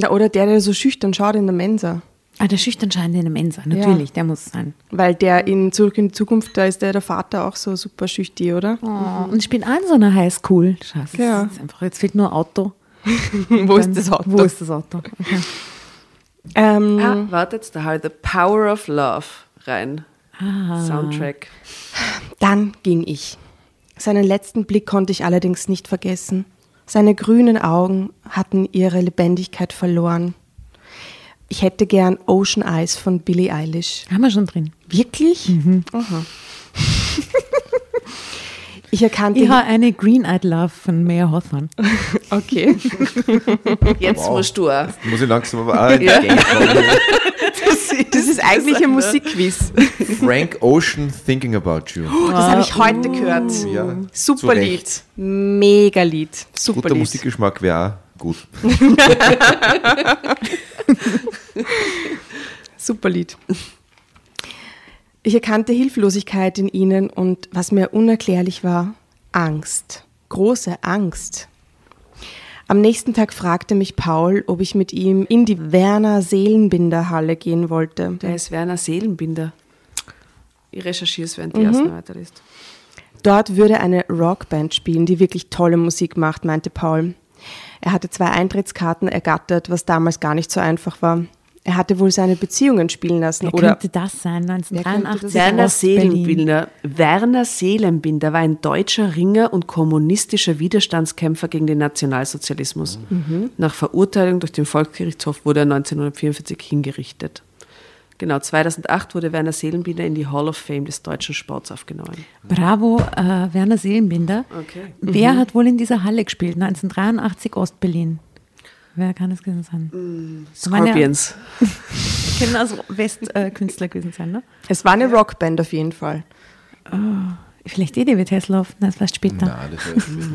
Speaker 1: Ja, oder der, der so schüchtern schaut in der Mensa.
Speaker 4: Ah, der schüchtern scheinende in der Mensa, natürlich, der muss sein.
Speaker 1: Weil der in Zurück in die Zukunft, da ist der, der Vater auch so super schüchtig, oder?
Speaker 4: Oh, und spielt auch in so einer Highschool. Scheiße,
Speaker 1: Ja.
Speaker 4: einfach, jetzt fehlt nur Auto.
Speaker 1: Wo
Speaker 4: Dann-
Speaker 1: ist das Auto?
Speaker 4: Wo ist das Auto? Okay.
Speaker 1: Ähm,
Speaker 2: Ah, wartet, da halt The Power of Love rein. Soundtrack.
Speaker 1: Dann ging ich. Seinen letzten Blick konnte ich allerdings nicht vergessen. Seine grünen Augen hatten ihre Lebendigkeit verloren. Ich hätte gern Ocean Eyes von Billie Eilish.
Speaker 4: Haben wir schon drin.
Speaker 1: Wirklich? Aha. Ich erkannte.
Speaker 4: Ich habe eine Green-Eyed Love von Mayor Hawthorne.
Speaker 1: okay.
Speaker 2: Jetzt
Speaker 3: Wow.
Speaker 2: musst du auch.
Speaker 3: Muss ich langsam aber auch
Speaker 2: Ja.
Speaker 1: Das ist eigentlich ein Musikquiz.
Speaker 3: Frank Ocean Thinking About You.
Speaker 1: Das habe ich heute gehört.
Speaker 3: Ja,
Speaker 1: Super. Lied. Mega Lied. Super
Speaker 3: Guter
Speaker 1: Lied.
Speaker 3: Musikgeschmack wäre auch gut.
Speaker 1: Super Lied. Ich erkannte Hilflosigkeit in ihnen und was mir unerklärlich war, Angst. Große Angst. Am nächsten Tag fragte mich Paul, ob ich mit ihm in die Werner Seelenbinderhalle gehen wollte.
Speaker 2: Der ist Werner Seelenbinder. Ich recherchiere es, während die
Speaker 1: Mhm.
Speaker 2: ersten weiter ist.
Speaker 1: Dort würde eine Rockband spielen, die wirklich tolle Musik macht, meinte Paul. Er hatte zwei Eintrittskarten ergattert, was damals gar nicht so einfach war. Er hatte wohl seine Beziehungen spielen lassen.
Speaker 4: Wer
Speaker 1: oder
Speaker 4: könnte das sein?
Speaker 1: könnte
Speaker 4: 1983
Speaker 1: das
Speaker 2: Werner. Seelenbinder. Werner Seelenbinder war ein deutscher Ringer und kommunistischer Widerstandskämpfer gegen den Nationalsozialismus. Nach Verurteilung durch den Volksgerichtshof wurde er 1944 hingerichtet. Genau, 2008 wurde Werner Seelenbinder in die Hall of Fame des deutschen Sports aufgenommen.
Speaker 4: Bravo, äh, Werner Seelenbinder.
Speaker 2: Okay.
Speaker 4: Wer hat wohl in dieser Halle gespielt? 1983 Ostberlin. Wer kann es gewesen sein? Ja-
Speaker 2: Scorpions.
Speaker 4: Können also Westkünstler gewesen sein, ne?
Speaker 1: es war eine Rockband auf jeden Fall.
Speaker 4: Vielleicht eh David Hasselhoff, nein, das war später.
Speaker 3: Na, das ist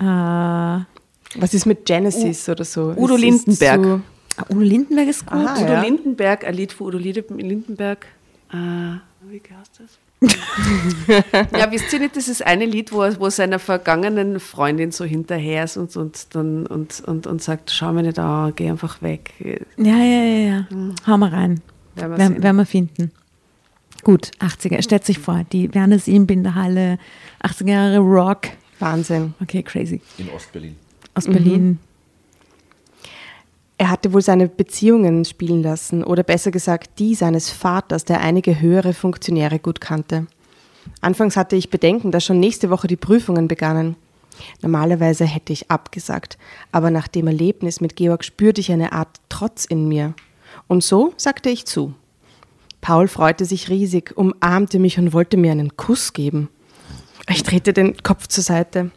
Speaker 4: Äh,
Speaker 1: Was ist mit Genesis oder so?
Speaker 2: Udo
Speaker 1: Es
Speaker 2: Lindenberg.
Speaker 1: zu-
Speaker 4: ah, Udo Lindenberg ist gut.
Speaker 1: Aha.
Speaker 2: Udo
Speaker 1: ja.
Speaker 2: Lindenberg, ein Lied von Udo Lindenberg. Äh, wie heißt das? ja, wisst ihr nicht, das ist eine Lied, wo er, wo er seiner vergangenen Freundin so hinterher ist und, und, dann, und, und, und sagt, schau mir nicht an, geh einfach weg.
Speaker 4: Ja, ja, ja, ja. Hau mal rein.
Speaker 2: Werden wir
Speaker 4: Werden wir finden. Gut, 80er. Stellt sich vor, die Werner Seelenbinder Halle, 80er Jahre Rock.
Speaker 1: Wahnsinn.
Speaker 4: Okay, crazy.
Speaker 3: in Ostberlin.
Speaker 4: Aus Berlin.
Speaker 1: Er hatte wohl seine Beziehungen spielen lassen oder besser gesagt die seines Vaters, der einige höhere Funktionäre gut kannte. Anfangs hatte ich Bedenken, dass schon nächste Woche die Prüfungen begannen. Normalerweise hätte ich abgesagt, aber nach dem Erlebnis mit Georg spürte ich eine Art Trotz in mir. Und so sagte ich zu. Paul freute sich riesig, umarmte mich und wollte mir einen Kuss geben. Ich drehte den Kopf zur Seite.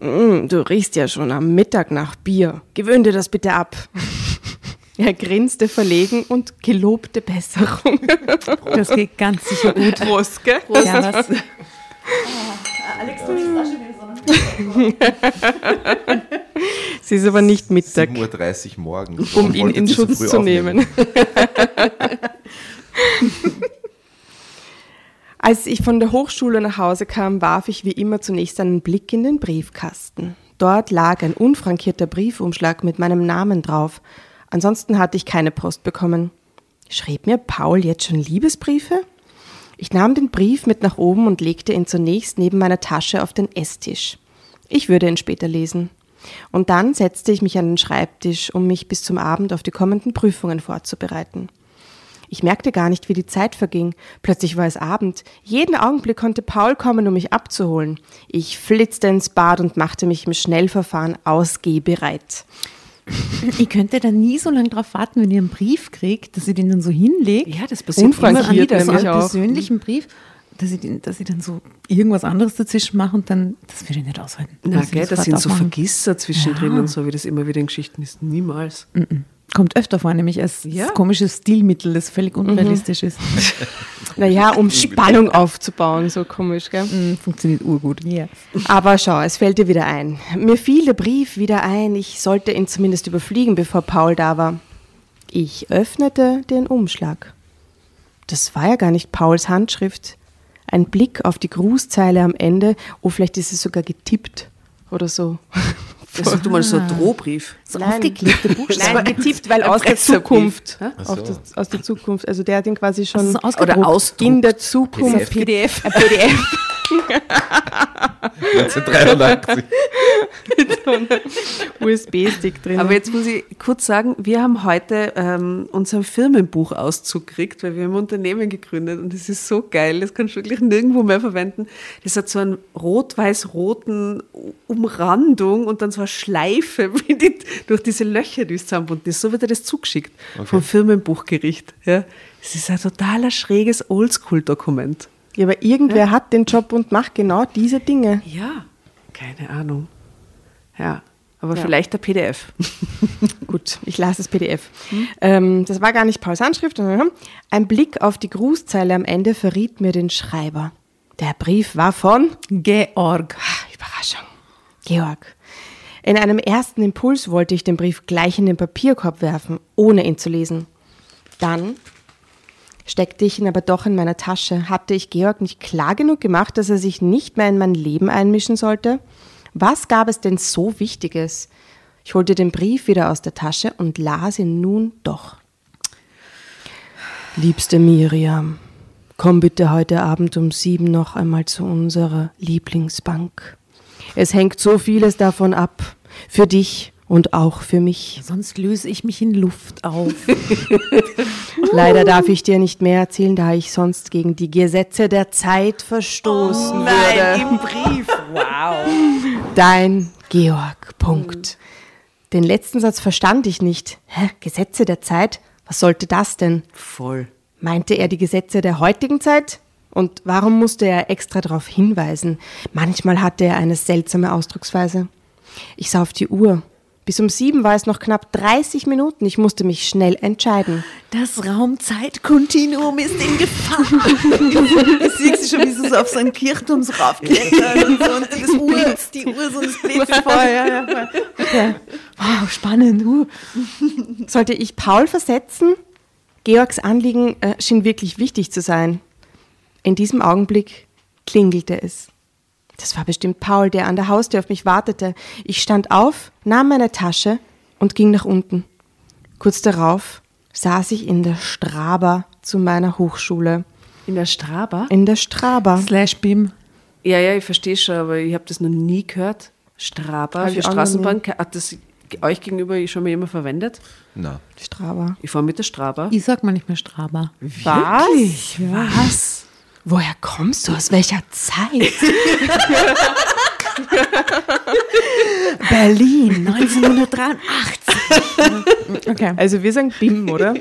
Speaker 1: Mm, Du riechst ja schon am Mittag nach Bier. Gewöhn dir das bitte ab. Er grinste verlegen und gelobte Besserung.
Speaker 4: Das geht ganz sicher gut.
Speaker 1: Prost, gell?
Speaker 4: Ja, was?
Speaker 1: Sie ist aber nicht Mittag,
Speaker 3: 7.30 Uhr morgens.
Speaker 1: um ihn in Schutz zu nehmen. Als ich von der Hochschule nach Hause kam, warf ich wie immer zunächst einen Blick in den Briefkasten. Dort lag ein unfrankierter Briefumschlag mit meinem Namen drauf. Ansonsten hatte ich keine Post bekommen. Schrieb mir Paul jetzt schon Liebesbriefe? Ich nahm den Brief mit nach oben und legte ihn zunächst neben meiner Tasche auf den Esstisch. Ich würde ihn später lesen. Und dann setzte ich mich an den Schreibtisch, um mich bis zum Abend auf die kommenden Prüfungen vorzubereiten. Ich merkte gar nicht, wie die Zeit verging. Plötzlich war es Abend. Jeden Augenblick konnte Paul kommen, um mich abzuholen. Ich flitzte ins Bad und machte mich im Schnellverfahren ausgehbereit.
Speaker 4: Ich könnte da nie so lange drauf warten, wenn ihr einen Brief kriegt, dass ihr den dann so hinlegt.
Speaker 2: Ja, das passiert
Speaker 1: Unfrankiert
Speaker 2: immer wieder. ne?
Speaker 1: auch.
Speaker 4: persönlichen Brief, dass ich, den, dass ich dann so irgendwas anderes dazwischen mache und dann, das würde ich nicht aushalten.
Speaker 2: Na, gell, das sind so. Vergisser zwischendrin
Speaker 4: Ja.
Speaker 2: und so, wie das immer wieder in Geschichten ist. Niemals.
Speaker 4: Kommt öfter vor, nämlich als
Speaker 2: Ja.
Speaker 4: komisches Stilmittel, das völlig unrealistisch ist.
Speaker 1: Naja, um Spannung aufzubauen, so komisch, gell?
Speaker 4: Mm, Funktioniert urgut. Ja.
Speaker 1: Aber schau, es fällt dir wieder ein. Mir fiel der Brief wieder ein, ich sollte ihn zumindest überfliegen, bevor Paul da war. Ich öffnete den Umschlag. Das war ja gar nicht Pauls Handschrift. Ein Blick auf die Grußzeile am Ende, oh, vielleicht ist es sogar getippt oder so.
Speaker 2: Das ist du mal so ein Drohbrief.
Speaker 4: So
Speaker 1: Nein.
Speaker 4: aufgeklebte Buchstaben.
Speaker 1: Nein, getippt, weil aus der. Zukunft. Auf
Speaker 3: so.
Speaker 1: das, aus der Zukunft. Also der hat ihn quasi schon
Speaker 4: Also so
Speaker 2: Oder
Speaker 4: ausgedruckt.
Speaker 1: In der Zukunft.
Speaker 4: PDF.
Speaker 1: Ein PDF.
Speaker 3: 1983.
Speaker 1: so einen USB-Stick drin.
Speaker 2: Aber jetzt muss ich kurz sagen, wir haben heute ähm, unseren Firmenbuchauszug gekriegt, weil wir haben ein Unternehmen gegründet und das ist so geil, das kannst du wirklich nirgendwo mehr verwenden. Das hat so einen rot-weiß-roten Umrandung und dann so eine Schleife wie die, durch diese Löcher, die es zusammenbunden ist. So wird er das zugeschickt vom Firmenbuchgericht. Ja. Es ist ein totaler schräges Oldschool-Dokument.
Speaker 1: ja, aber irgendwer hat den Job und macht genau diese Dinge.
Speaker 2: Ja, keine Ahnung. Ja, aber
Speaker 1: Ja.
Speaker 2: vielleicht der PDF.
Speaker 1: Gut, ich las das PDF. Ähm, das war gar nicht Pauls Handschrift. sondern Ein Blick auf die Grußzeile am Ende verriet mir den Schreiber. Der Brief war von
Speaker 4: Georg.
Speaker 1: Ah, Überraschung. Georg. In einem ersten Impuls wollte ich den Brief gleich in den Papierkorb werfen, ohne ihn zu lesen. Dann steckte ich ihn aber doch in meiner Tasche. Hatte ich Georg nicht klar genug gemacht, dass er sich nicht mehr in mein Leben einmischen sollte? Was gab es denn so Wichtiges? Ich holte den Brief wieder aus der Tasche und las ihn nun doch. Liebste Miriam, komm bitte heute Abend um sieben noch einmal zu unserer Lieblingsbank. Es hängt so vieles davon ab, für dich Und auch für mich.
Speaker 4: Sonst löse ich mich in Luft auf.
Speaker 1: Leider darf ich dir nicht mehr erzählen, da ich sonst gegen die Gesetze der Zeit verstoßen würde.
Speaker 2: im Brief. Wow.
Speaker 1: Dein Georg. Punkt. Den letzten Satz verstand ich nicht. Hä? Gesetze der Zeit? Was sollte das denn?
Speaker 2: Voll.
Speaker 1: Meinte er die Gesetze der heutigen Zeit? Und warum musste er extra darauf hinweisen? Manchmal hatte er eine seltsame Ausdrucksweise. Ich sah auf die Uhr. Bis um sieben war es noch knapp 30 Minuten. Ich musste mich schnell entscheiden.
Speaker 5: Das Raumzeitkontinuum ist in Gefahr. Jetzt siehst du schon, wie sie so auf so einen Kirchturm so raufklettern und so. Und das Uhr, die Uhr so. Ja, ja, voll.
Speaker 1: Wow, spannend. Uh. Sollte ich Paul versetzen? Georgs Anliegen äh, schien wirklich wichtig zu sein. In diesem Augenblick klingelte es. Das war bestimmt Paul, der an der Haustür auf mich wartete. Ich stand auf, nahm meine Tasche und ging nach unten. Kurz darauf saß ich in der Straba zu meiner Hochschule.
Speaker 2: In der Straba?
Speaker 1: In der Straba.
Speaker 4: Slash BIM.
Speaker 2: Ja, ja, ich verstehe schon, aber ich habe das noch nie gehört. Straba
Speaker 1: Hab
Speaker 2: für Straßenbahn. Hat das euch gegenüber schon mal jemand verwendet?
Speaker 3: Na,
Speaker 1: Straba.
Speaker 2: Ich fahre mit der Straba.
Speaker 4: Ich sag mal nicht mehr Straba.
Speaker 1: Was? Was? Woher kommst du? Aus welcher Zeit?
Speaker 5: Berlin, 1983.
Speaker 4: Okay.
Speaker 1: Also wir sagen BIM, oder?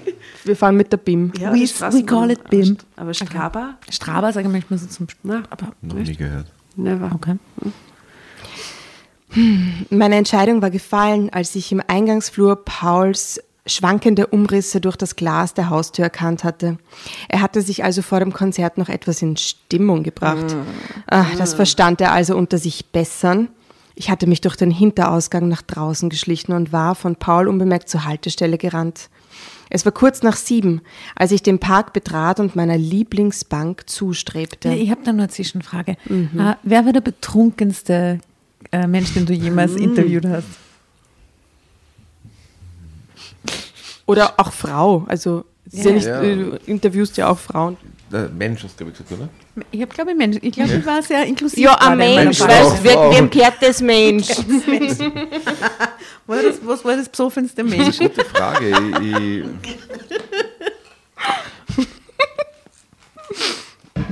Speaker 1: Wir fahren mit der BIM.
Speaker 2: Ja,
Speaker 5: We- we call it BIM.
Speaker 2: Aber Straba?
Speaker 4: Straba sage ich manchmal so zum
Speaker 2: Na,
Speaker 4: aber
Speaker 3: noch nie gehört.
Speaker 2: never.
Speaker 4: okay.
Speaker 1: Meine Entscheidung war gefallen, als ich im Eingangsflur Pauls schwankende Umrisse durch das Glas der Haustür erkannt hatte. Er hatte sich also vor dem Konzert noch etwas in Stimmung gebracht. Ach, das verstand er also unter sich bessern. Ich hatte mich durch den Hinterausgang nach draußen geschlichen und war von Paul unbemerkt zur Haltestelle gerannt. Es war kurz nach sieben, als ich den Park betrat und meiner Lieblingsbank zustrebte.
Speaker 4: Ich habe da nur eine Zwischenfrage. Äh, wer war der betrunkenste äh, Mensch, den du jemals interviewt hast?
Speaker 1: Oder auch Frau. Also ist ja, nicht,
Speaker 3: Ja.
Speaker 1: äh, du interviewst ja auch Frauen.
Speaker 3: Mensch hast du, glaube ich, gesagt, oder?
Speaker 4: Ich habe, glaube ich, Mensch. Ich glaube, ich war sehr inklusiv.
Speaker 1: Ja, ein Mensch, wird
Speaker 3: Frau.
Speaker 1: wem gehört das Mensch.
Speaker 5: War das, was war das besoffenste Mensch?
Speaker 3: Gute Frage. Ich, ich,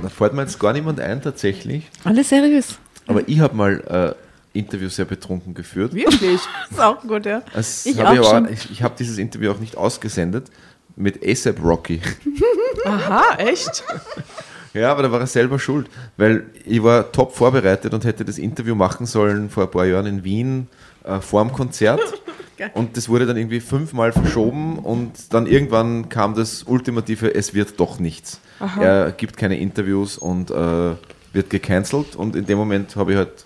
Speaker 3: da fällt mir jetzt gar niemand ein, tatsächlich.
Speaker 4: Alles seriös.
Speaker 3: Aber ich habe mal äh, Interview sehr betrunken geführt.
Speaker 5: Wirklich? ist auch gut, ja.
Speaker 3: Das
Speaker 5: Ich
Speaker 3: hab ich
Speaker 5: auch
Speaker 3: ich ich habe dieses Interview auch nicht ausgesendet mit ASAP Rocky.
Speaker 1: Aha, echt?
Speaker 3: Ja, aber da war er selber schuld, weil ich war top vorbereitet und hätte das Interview machen sollen vor ein paar Jahren in Wien äh, vor dem Konzert. Und das wurde dann irgendwie fünfmal verschoben und dann irgendwann kam das ultimative, es wird doch nichts. Er gibt keine Interviews und äh, wird gecancelt und in dem Moment habe ich halt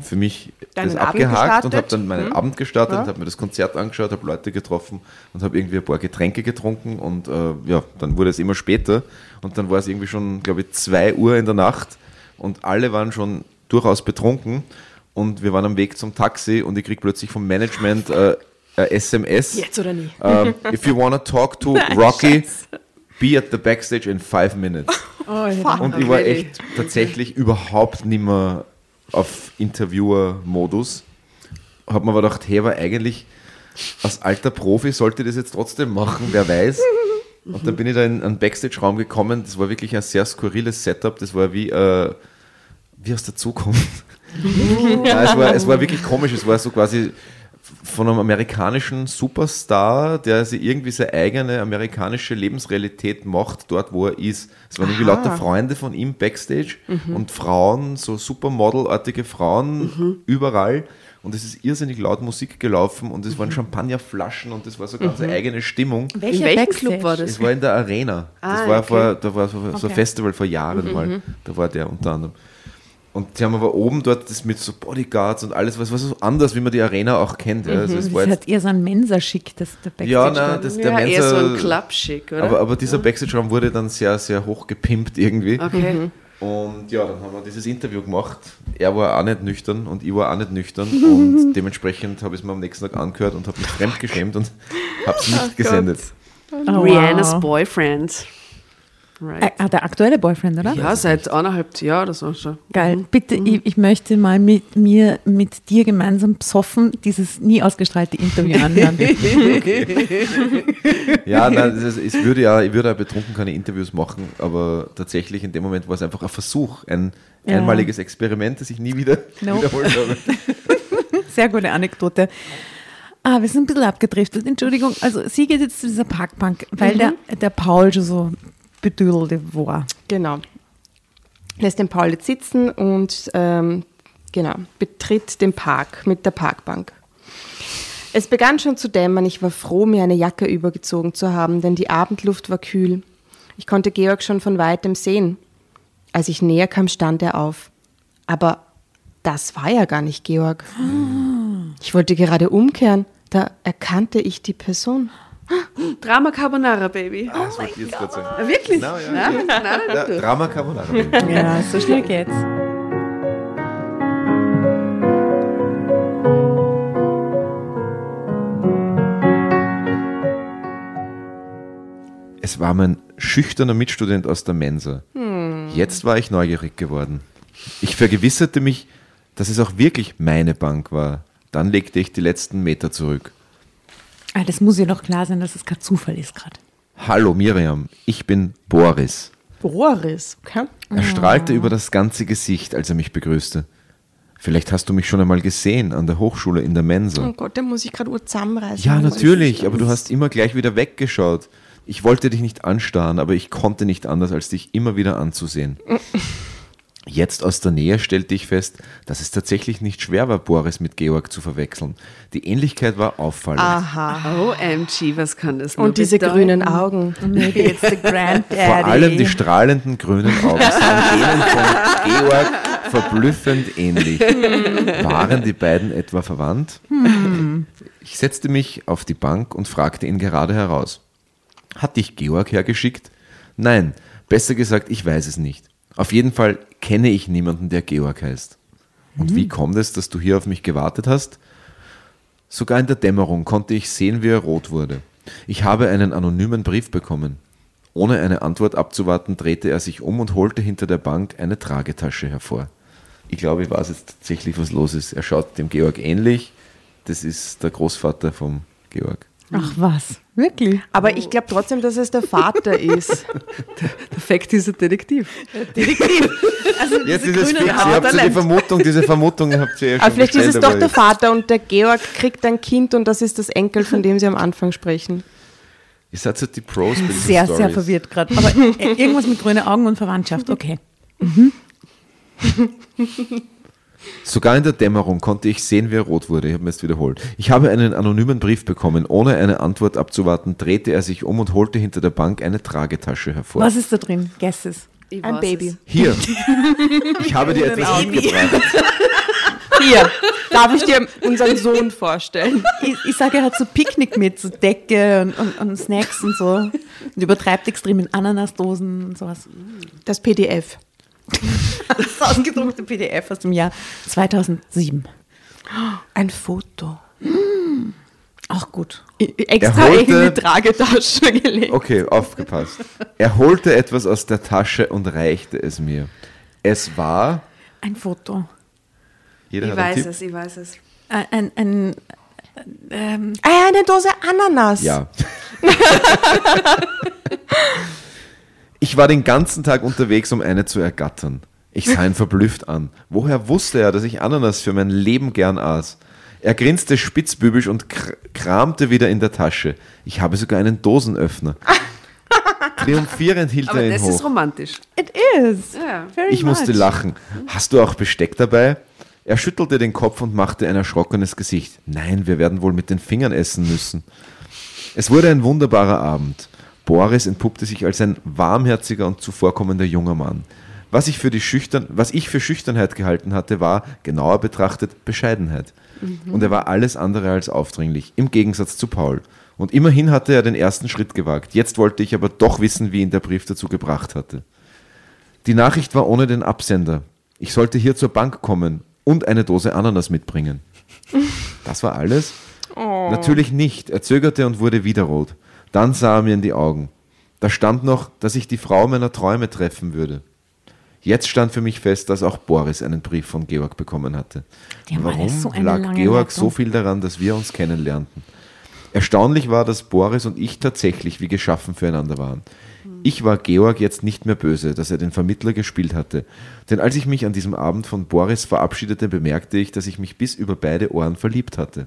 Speaker 3: für mich
Speaker 1: Deinen
Speaker 3: das
Speaker 1: Abend
Speaker 3: abgehakt und habe dann meinen
Speaker 1: Mhm.
Speaker 3: Abend gestartet
Speaker 1: Ja.
Speaker 3: und habe mir das Konzert angeschaut, habe Leute getroffen und habe irgendwie ein paar Getränke getrunken und äh, ja, dann wurde es immer später und dann war es irgendwie schon, glaube ich, zwei Uhr in der Nacht und alle waren schon durchaus betrunken und wir waren am Weg zum Taxi und ich krieg plötzlich vom Management äh, SMS.
Speaker 1: Jetzt oder nie.
Speaker 3: ähm, if you wanna talk to Rocky, be at the backstage in five minutes. Und ich war echt tatsächlich überhaupt nicht mehr auf Interviewer-Modus. Hab mir aber gedacht, hey, aber eigentlich als alter Profi sollte ich das jetzt trotzdem machen, wer weiß. Und dann bin ich da in einen Backstage-Raum gekommen. Das war wirklich ein sehr skurriles Setup. Das war wie, äh, wie aus der Zukunft. ja, es, war, es war wirklich komisch. Es war so quasi von einem amerikanischen Superstar, der sich irgendwie seine eigene amerikanische Lebensrealität macht, dort wo er ist. Es waren irgendwie
Speaker 1: Aha.
Speaker 3: lauter Freunde von ihm backstage und Frauen, so Supermodel-artige Frauen überall. Und es ist irrsinnig laut Musik gelaufen und es waren Champagnerflaschen und es war so ganz eine eigene Stimmung.
Speaker 4: Welcher
Speaker 2: welchem
Speaker 4: Backstage?
Speaker 2: Club war das?
Speaker 3: Es war in der Arena. Das
Speaker 2: Ah,
Speaker 3: war
Speaker 2: okay.
Speaker 3: vor, da war so, so ein
Speaker 4: Okay.
Speaker 3: Festival vor Jahren mal. Da war der unter anderem. Und die haben aber oben dort das mit so Bodyguards und alles, was war so anders, wie man die Arena auch kennt. Ja. Also es war
Speaker 4: Das hat eher so ein Mensa-Schick, das der Backstage.
Speaker 3: ja, nein, das, der
Speaker 2: ja, eher so ein
Speaker 3: Mensa,
Speaker 2: Club-Schick, oder?
Speaker 3: aber, aber dieser Backstage-Raum wurde dann sehr, sehr hoch gepimpt irgendwie.
Speaker 2: okay.
Speaker 3: Und ja, dann haben wir dieses Interview gemacht. Er war auch nicht nüchtern und ich war auch nicht nüchtern. und dementsprechend habe ich es mir am nächsten Tag angehört und habe mich fremdgeschämt und habe es nicht gesendet.
Speaker 4: Oh,
Speaker 2: Rihannas
Speaker 4: wow.
Speaker 2: Boyfriend.
Speaker 4: Äh,
Speaker 2: Right.
Speaker 4: ah, der aktuelle Boyfriend, oder?
Speaker 2: Ja, seit eineinhalb Jahren oder so schon.
Speaker 4: Geil. Bitte, ich, ich möchte mal mit mir, mit dir gemeinsam besoffen dieses nie ausgestrahlte Interview anhören.
Speaker 3: Ja, nein, ist, es würde ja, ich würde ja betrunken keine Interviews machen, aber tatsächlich in dem Moment war es einfach ein Versuch, ein
Speaker 4: Ja.
Speaker 3: einmaliges Experiment, das ich nie wieder
Speaker 4: Nope.
Speaker 3: wiederholt habe.
Speaker 4: Sehr gute Anekdote. Ah, wir sind ein bisschen abgedriftet. Entschuldigung. Also sie geht jetzt zu dieser Parkbank, weil der, der Paul schon so bedüdelte war.
Speaker 1: Genau. Lässt den Paul jetzt sitzen und ähm, genau, betritt den Park mit der Parkbank. Es begann schon zu dämmern. Ich war froh, mir eine Jacke übergezogen zu haben, denn die Abendluft war kühl. Ich konnte Georg schon von weitem sehen. Als ich näher kam, stand er auf. Aber das war ja gar nicht Georg. Ich wollte gerade umkehren. Da erkannte ich die Person.
Speaker 2: Drama Carbonara, Baby.
Speaker 3: Ah, das wollte ich jetzt gerade sagen.
Speaker 2: Ah, Wirklich?
Speaker 3: Na, ja,
Speaker 2: Nein, nein, nein,
Speaker 3: Ja. Drama Carbonara. Baby.
Speaker 4: Ja, so schnell geht's.
Speaker 3: Es war mein schüchterner Mitstudent aus der Mensa.
Speaker 2: Hm.
Speaker 3: Jetzt war ich neugierig geworden. Ich vergewisserte mich, dass es auch wirklich meine Bank war. Dann legte ich die letzten Meter zurück.
Speaker 4: Ah, das muss ja doch klar sein, dass es kein Zufall ist gerade.
Speaker 3: Hallo Miriam, ich bin Boris.
Speaker 1: Boris, okay?
Speaker 3: Er strahlte über das ganze Gesicht, als er mich begrüßte. Vielleicht hast du mich schon einmal gesehen an der Hochschule in der Mensa.
Speaker 1: Oh Gott, da muss ich gerade Uhr zusammenreißen.
Speaker 3: Ja, natürlich, aber du hast immer gleich wieder weggeschaut. Ich wollte dich nicht anstarren, aber ich konnte nicht anders, als dich immer wieder anzusehen. Jetzt aus der Nähe stellte ich fest, dass es tatsächlich nicht schwer war, Boris mit Georg zu verwechseln. Die Ähnlichkeit war auffallend.
Speaker 1: Aha.
Speaker 2: OMG, was kann das nur
Speaker 1: Und diese
Speaker 2: bedeuten?
Speaker 1: grünen Augen.
Speaker 4: Maybe it's the granddaddy.
Speaker 3: Vor allem die strahlenden grünen Augen sahen denen von Georg verblüffend ähnlich. Waren die beiden etwa verwandt? Ich setzte mich auf die Bank und fragte ihn gerade heraus. Hat dich Georg hergeschickt? Nein, besser gesagt, ich weiß es nicht. Auf jeden Fall kenne ich niemanden, der Georg heißt. Und wie kommt es, dass du hier auf mich gewartet hast? Sogar in der Dämmerung konnte ich sehen, wie er rot wurde. Ich habe einen anonymen Brief bekommen. Ohne eine Antwort abzuwarten, drehte er sich um und holte hinter der Bank eine Tragetasche hervor. Ich glaube, ich weiß jetzt tatsächlich, was los ist. Er schaut dem Georg ähnlich. Das ist der Großvater vom Georg.
Speaker 4: Ach was, wirklich?
Speaker 1: Aber ich glaube trotzdem, dass es der Vater ist.
Speaker 2: Der Fakt ist ein Detektiv.
Speaker 4: Also
Speaker 3: Jetzt
Speaker 4: diese
Speaker 3: ist es
Speaker 4: grünen
Speaker 3: fix. Ihr
Speaker 4: Augen-
Speaker 3: habt so die Vermutung, diese Vermutung habt ihr ja schon
Speaker 1: Aber vielleicht ist es doch der
Speaker 3: jetzt-
Speaker 1: Vater und der Georg kriegt ein Kind und das ist das Enkel, von dem sie am Anfang sprechen.
Speaker 3: Ihr seid so die Pros bei
Speaker 4: Sehr, sehr
Speaker 3: Stories.
Speaker 4: verwirrt gerade. Aber äh, irgendwas mit grünen Augen und Verwandtschaft, okay.
Speaker 3: Sogar in der Dämmerung konnte ich sehen, wie er rot wurde. Ich habe mir jetzt wiederholt. Ich habe einen anonymen Brief bekommen. Ohne eine Antwort abzuwarten, drehte er sich um und holte hinter der Bank eine Tragetasche hervor.
Speaker 4: Was ist da drin? Guesses.
Speaker 2: Ich
Speaker 1: Ein Baby.
Speaker 2: es.
Speaker 3: Hier. Ich habe dir etwas mitgebracht.
Speaker 1: Hier, darf ich dir unseren Sohn vorstellen?
Speaker 4: Ich, ich sage, er hat so Picknick mit, so Decke und, und, und Snacks und so. Und übertreibt extrem in Ananasdosen und sowas.
Speaker 1: Das PDF.
Speaker 4: Das ausgedruckte PDF aus dem Jahr 2007.
Speaker 1: Ein Foto.
Speaker 4: Auch gut.
Speaker 1: Extra
Speaker 3: holte-
Speaker 1: in die Tragetasche gelegt.
Speaker 3: Okay, aufgepasst. Er holte etwas aus der Tasche und reichte es mir. Es war.
Speaker 4: Ein Foto.
Speaker 3: Jeder
Speaker 2: Ich weiß es, ich weiß es.
Speaker 4: Ein, ein, ein ähm,
Speaker 1: Ah, eine Dose Ananas.
Speaker 3: Ja. ich war den ganzen Tag unterwegs, um eine zu ergattern. Ich sah ihn verblüfft an. Woher wusste er, dass ich Ananas für mein Leben gern aß? Er grinste spitzbübisch und kr kramte wieder in der Tasche. Ich habe sogar einen Dosenöffner. Triumphierend hielt
Speaker 2: Aber
Speaker 3: er ihn
Speaker 2: das
Speaker 3: hoch.
Speaker 2: ist romantisch.
Speaker 4: it is. Very
Speaker 3: Ich musste
Speaker 4: much.
Speaker 3: lachen. Hast du auch Besteck dabei? Er schüttelte den Kopf und machte ein erschrockenes Gesicht. Nein, wir werden wohl mit den Fingern essen müssen. Es wurde ein wunderbarer Abend. Boris entpuppte sich als ein warmherziger und zuvorkommender junger Mann. Was ich, für die Schüchtern, was ich für Schüchternheit gehalten hatte, war, genauer betrachtet, Bescheidenheit. Und er war alles andere als aufdringlich, im Gegensatz zu Paul. Und immerhin hatte er den ersten Schritt gewagt. Jetzt wollte ich aber doch wissen, wie ihn der Brief dazu gebracht hatte. Die Nachricht war ohne den Absender. Ich sollte hier zur Bank kommen und eine Dose Ananas mitbringen. Das war alles? Natürlich nicht. Er zögerte und wurde wieder rot. Dann sah er mir in die Augen. Da stand noch, dass ich die Frau meiner Träume treffen würde. Jetzt stand für mich fest, dass auch Boris einen Brief von Georg bekommen hatte. Warum
Speaker 4: so
Speaker 3: lag Georg
Speaker 4: Leitung.
Speaker 3: so viel daran, dass wir uns kennenlernten? Erstaunlich war, dass Boris und ich tatsächlich wie geschaffen füreinander waren. Ich war Georg jetzt nicht mehr böse, dass er den Vermittler gespielt hatte. Denn als ich mich an diesem Abend von Boris verabschiedete, bemerkte ich, dass ich mich bis über beide Ohren verliebt hatte.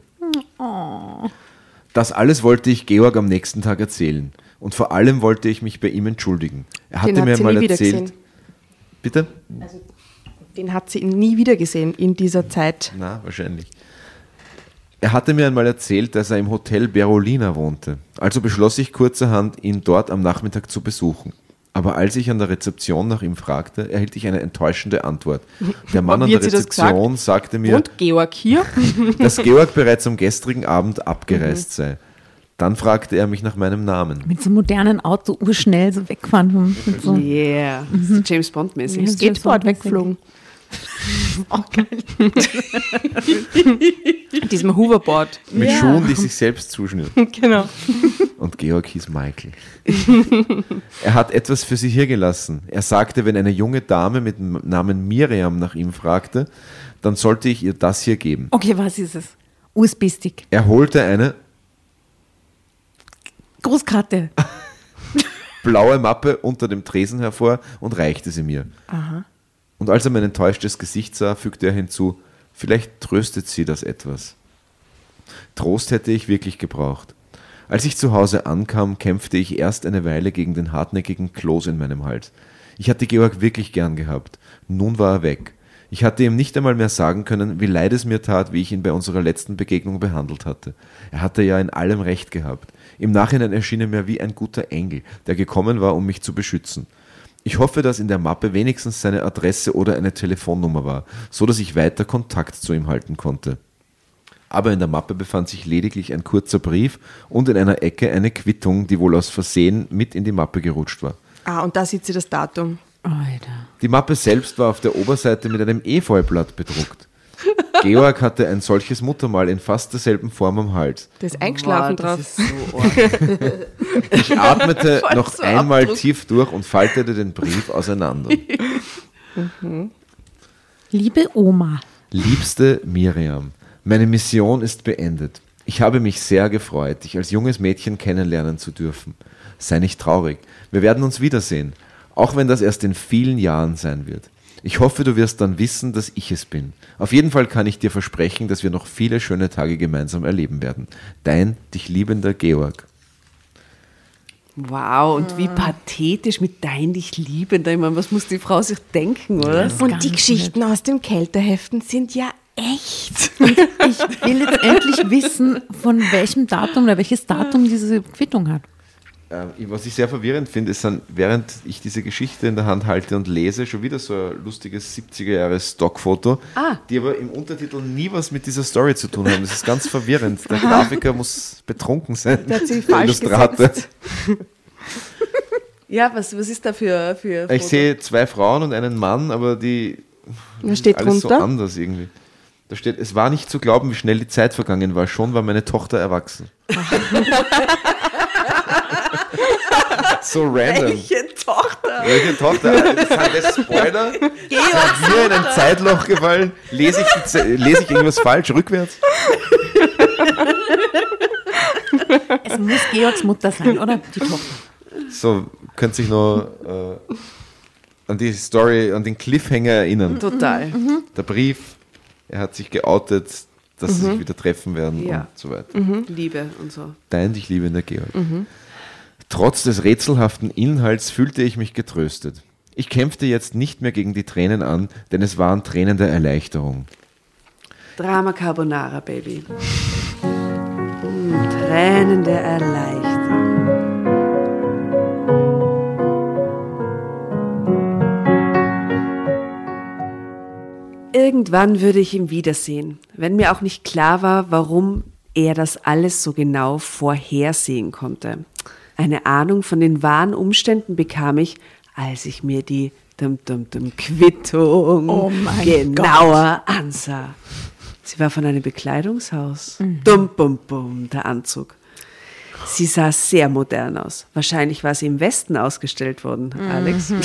Speaker 3: Das alles wollte ich Georg am nächsten Tag erzählen. Und vor allem wollte ich mich bei ihm entschuldigen. Er hatte
Speaker 1: Den hat
Speaker 3: mir
Speaker 1: sie
Speaker 3: mal erzählt.
Speaker 1: gesehen.
Speaker 3: Bitte?
Speaker 1: Den hat sie nie wieder gesehen in dieser Zeit.
Speaker 3: Na, wahrscheinlich. Er hatte mir einmal erzählt, dass er im Hotel Berolina wohnte. Also beschloss ich kurzerhand, ihn dort am Nachmittag zu besuchen. Aber als ich an der Rezeption nach ihm fragte, erhielt ich eine enttäuschende Antwort. Der Mann an der Rezeption sagte mir,
Speaker 1: Und Georg hier?
Speaker 3: dass Georg bereits am gestrigen Abend abgereist sei. Dann fragte er mich nach meinem Namen.
Speaker 4: Mit so einem modernen Auto urschnell so wegfahren. so.
Speaker 2: Yeah, so James Bond-mäßig.
Speaker 4: Ja.
Speaker 1: Skateboard weggeflogen.
Speaker 4: Auch geil.
Speaker 1: Diesem Hoverboard.
Speaker 3: Mit
Speaker 4: Ja.
Speaker 3: Schuhen, die sich selbst zuschnüren.
Speaker 1: genau.
Speaker 3: Und Georg hieß Michael. er hat etwas für sie hier gelassen. Er sagte, wenn eine junge Dame mit dem Namen Miriam nach ihm fragte, dann sollte ich ihr das hier geben.
Speaker 4: Okay, was ist es? USB-Stick.
Speaker 3: Er holte eine
Speaker 4: Großkarte.
Speaker 3: blaue Mappe unter dem Tresen hervor und reichte sie mir. Und als er mein enttäuschtes Gesicht sah, fügte er hinzu, vielleicht tröstet sie das etwas. Trost hätte ich wirklich gebraucht. Als ich zu Hause ankam, kämpfte ich erst eine Weile gegen den hartnäckigen Kloß in meinem Hals. Ich hatte Georg wirklich gern gehabt. Nun war er weg. Ich hatte ihm nicht einmal mehr sagen können, wie leid es mir tat, wie ich ihn bei unserer letzten Begegnung behandelt hatte. Er hatte ja in allem recht gehabt. Im Nachhinein erschien er mir wie ein guter Engel, der gekommen war, um mich zu beschützen. Ich hoffe, dass in der Mappe wenigstens seine Adresse oder eine Telefonnummer war, so dass ich weiter Kontakt zu ihm halten konnte. Aber in der Mappe befand sich lediglich ein kurzer Brief und in einer Ecke eine Quittung, die wohl aus Versehen mit in die Mappe gerutscht war.
Speaker 1: Ah, und da sieht sie das Datum.
Speaker 4: Alter.
Speaker 3: Die Mappe selbst war auf der Oberseite mit einem Efeublatt bedruckt. Georg hatte ein solches Muttermal in fast derselben Form am Hals.
Speaker 1: Der ist eingeschlafen
Speaker 2: Wow,
Speaker 1: drauf.
Speaker 2: Das ist so.
Speaker 3: Ich atmete
Speaker 2: Voll
Speaker 3: noch
Speaker 2: so
Speaker 3: einmal
Speaker 2: Abdruck.
Speaker 3: tief durch und faltete den Brief auseinander.
Speaker 4: Liebe Oma.
Speaker 3: Liebste Miriam, meine Mission ist beendet. Ich habe mich sehr gefreut, dich als junges Mädchen kennenlernen zu dürfen. Sei nicht traurig, wir werden uns wiedersehen, auch wenn das erst in vielen Jahren sein wird. Ich hoffe, du wirst dann wissen, dass ich es bin. Auf jeden Fall kann ich dir versprechen, dass wir noch viele schöne Tage gemeinsam erleben werden. Dein, dich liebender Georg.
Speaker 2: Wow, und wie pathetisch mit dein dich liebender. Ich meine, was muss die Frau sich denken, oder?
Speaker 4: Ist
Speaker 1: Und die Geschichten aus dem Kälteheften sind ja echt.
Speaker 4: Ich will jetzt endlich wissen, von welchem Datum oder welches Datum diese Quittung hat.
Speaker 3: Ähm, Was ich sehr verwirrend finde, ist dann, während ich diese Geschichte in der Hand halte und lese, schon wieder so ein lustiges 70er-Jahres-Stockfoto,
Speaker 2: Ah.
Speaker 3: die aber im Untertitel nie was mit dieser Story zu tun haben. Das ist ganz verwirrend. Der Grafiker muss betrunken sein.
Speaker 1: Der hat
Speaker 3: Der
Speaker 1: falsch gesetzt.
Speaker 2: Ja, was, was ist da für, für
Speaker 3: Ich
Speaker 2: Foto?
Speaker 3: sehe zwei Frauen und einen Mann, aber die
Speaker 1: Was steht
Speaker 3: alles so
Speaker 1: drunter?
Speaker 3: anders irgendwie. Da steht, es war nicht zu glauben, wie schnell die Zeit vergangen war. Schon war meine Tochter erwachsen. so random.
Speaker 2: Welche Tochter?
Speaker 3: Welche Tochter? Sind das Spoiler? Sind wir in ein Zeitloch gefallen? Lese ich, Ze- lese ich irgendwas falsch rückwärts?
Speaker 4: Es muss Georgs Mutter sein, oder? Die Tochter.
Speaker 3: So, könnt sich noch äh, an die Story, an den Cliffhanger erinnern.
Speaker 2: Total.
Speaker 3: Der Brief, er hat sich geoutet, dass sie sich wieder treffen werden
Speaker 2: Ja.
Speaker 3: und so weiter.
Speaker 2: Liebe und so.
Speaker 3: Dein dich liebender Georg. Trotz des rätselhaften Inhalts fühlte ich mich getröstet. Ich kämpfte jetzt nicht mehr gegen die Tränen an, denn es waren Tränen der Erleichterung.
Speaker 2: Drama Carbonara, Baby. Mm, Tränen der Erleichterung. Irgendwann würde ich ihn wiedersehen, wenn mir auch nicht klar war, warum er das alles so genau vorhersehen konnte. Eine Ahnung von den wahren Umständen bekam ich, als ich mir die dum, dum, dum, Quittung
Speaker 4: Oh
Speaker 2: genauer ansah. Sie war von einem Bekleidungshaus. Dum, bum, bum, der Anzug. Sie sah sehr modern aus. Wahrscheinlich war sie im Westen ausgestellt worden, Alex.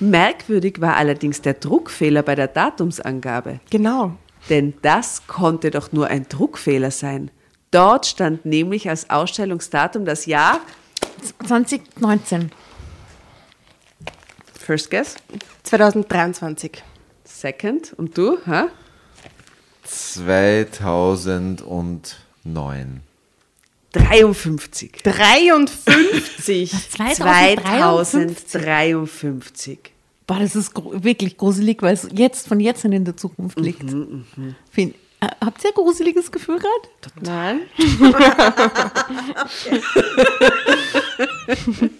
Speaker 2: Merkwürdig war allerdings der Druckfehler bei der Datumsangabe.
Speaker 1: Genau.
Speaker 2: Denn das konnte doch nur ein Druckfehler sein. Dort stand nämlich als Ausstellungsdatum das Jahr,
Speaker 4: 2019.
Speaker 2: First Guess,
Speaker 1: 2023.
Speaker 2: Second und du, ha?
Speaker 3: 2009.
Speaker 2: 53.
Speaker 1: 53.
Speaker 4: 2053.
Speaker 2: 2053.
Speaker 4: Boah, das ist gro wirklich gruselig, weil es jetzt von jetzt an in der Zukunft liegt. Find, äh, habt ihr ein gruseliges Gefühl gerade?
Speaker 1: Nein.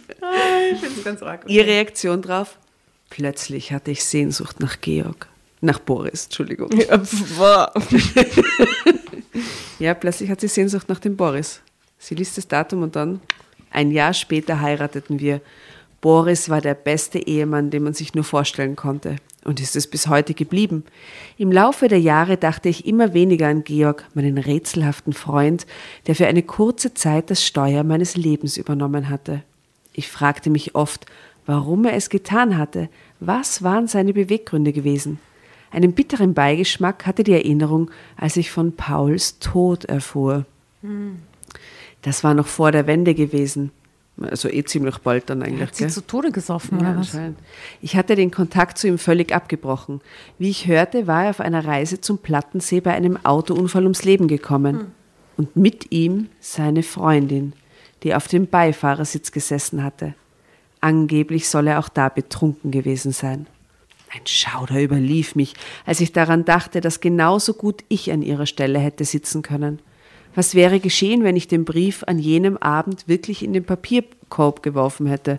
Speaker 5: Ich finde es ganz arg.
Speaker 2: Ihre Reaktion drauf? Plötzlich hatte ich Sehnsucht nach Georg. Nach Boris, Entschuldigung. Ja, plötzlich hat sie Sehnsucht nach dem Boris. Sie liest das Datum und dann, ein Jahr später heirateten wir. Boris war der beste Ehemann, den man sich nur vorstellen konnte. Und ist es bis heute geblieben. Im Laufe der Jahre dachte ich immer weniger an Georg, meinen rätselhaften Freund, der für eine kurze Zeit das Steuer meines Lebens übernommen hatte. Ich fragte mich oft, warum er es getan hatte. Was waren seine Beweggründe gewesen? Einen bitteren Beigeschmack hatte die Erinnerung, als ich von Pauls Tod erfuhr. Das war noch vor der Wende gewesen. Also eh ziemlich bald dann eigentlich.
Speaker 4: Hat sie
Speaker 2: gell?
Speaker 4: zu Tode gesoffen,
Speaker 2: Ja,
Speaker 4: oder was?
Speaker 2: Ich hatte den Kontakt zu ihm völlig abgebrochen. Wie ich hörte, war er auf einer Reise zum Plattensee bei einem Autounfall ums Leben gekommen. Und mit ihm seine Freundin, die auf dem Beifahrersitz gesessen hatte. Angeblich soll er auch da betrunken gewesen sein. Ein Schauder überlief mich, als ich daran dachte, dass genauso gut ich an ihrer Stelle hätte sitzen können. Was wäre geschehen, wenn ich den Brief an jenem Abend wirklich in den Papierkorb geworfen hätte?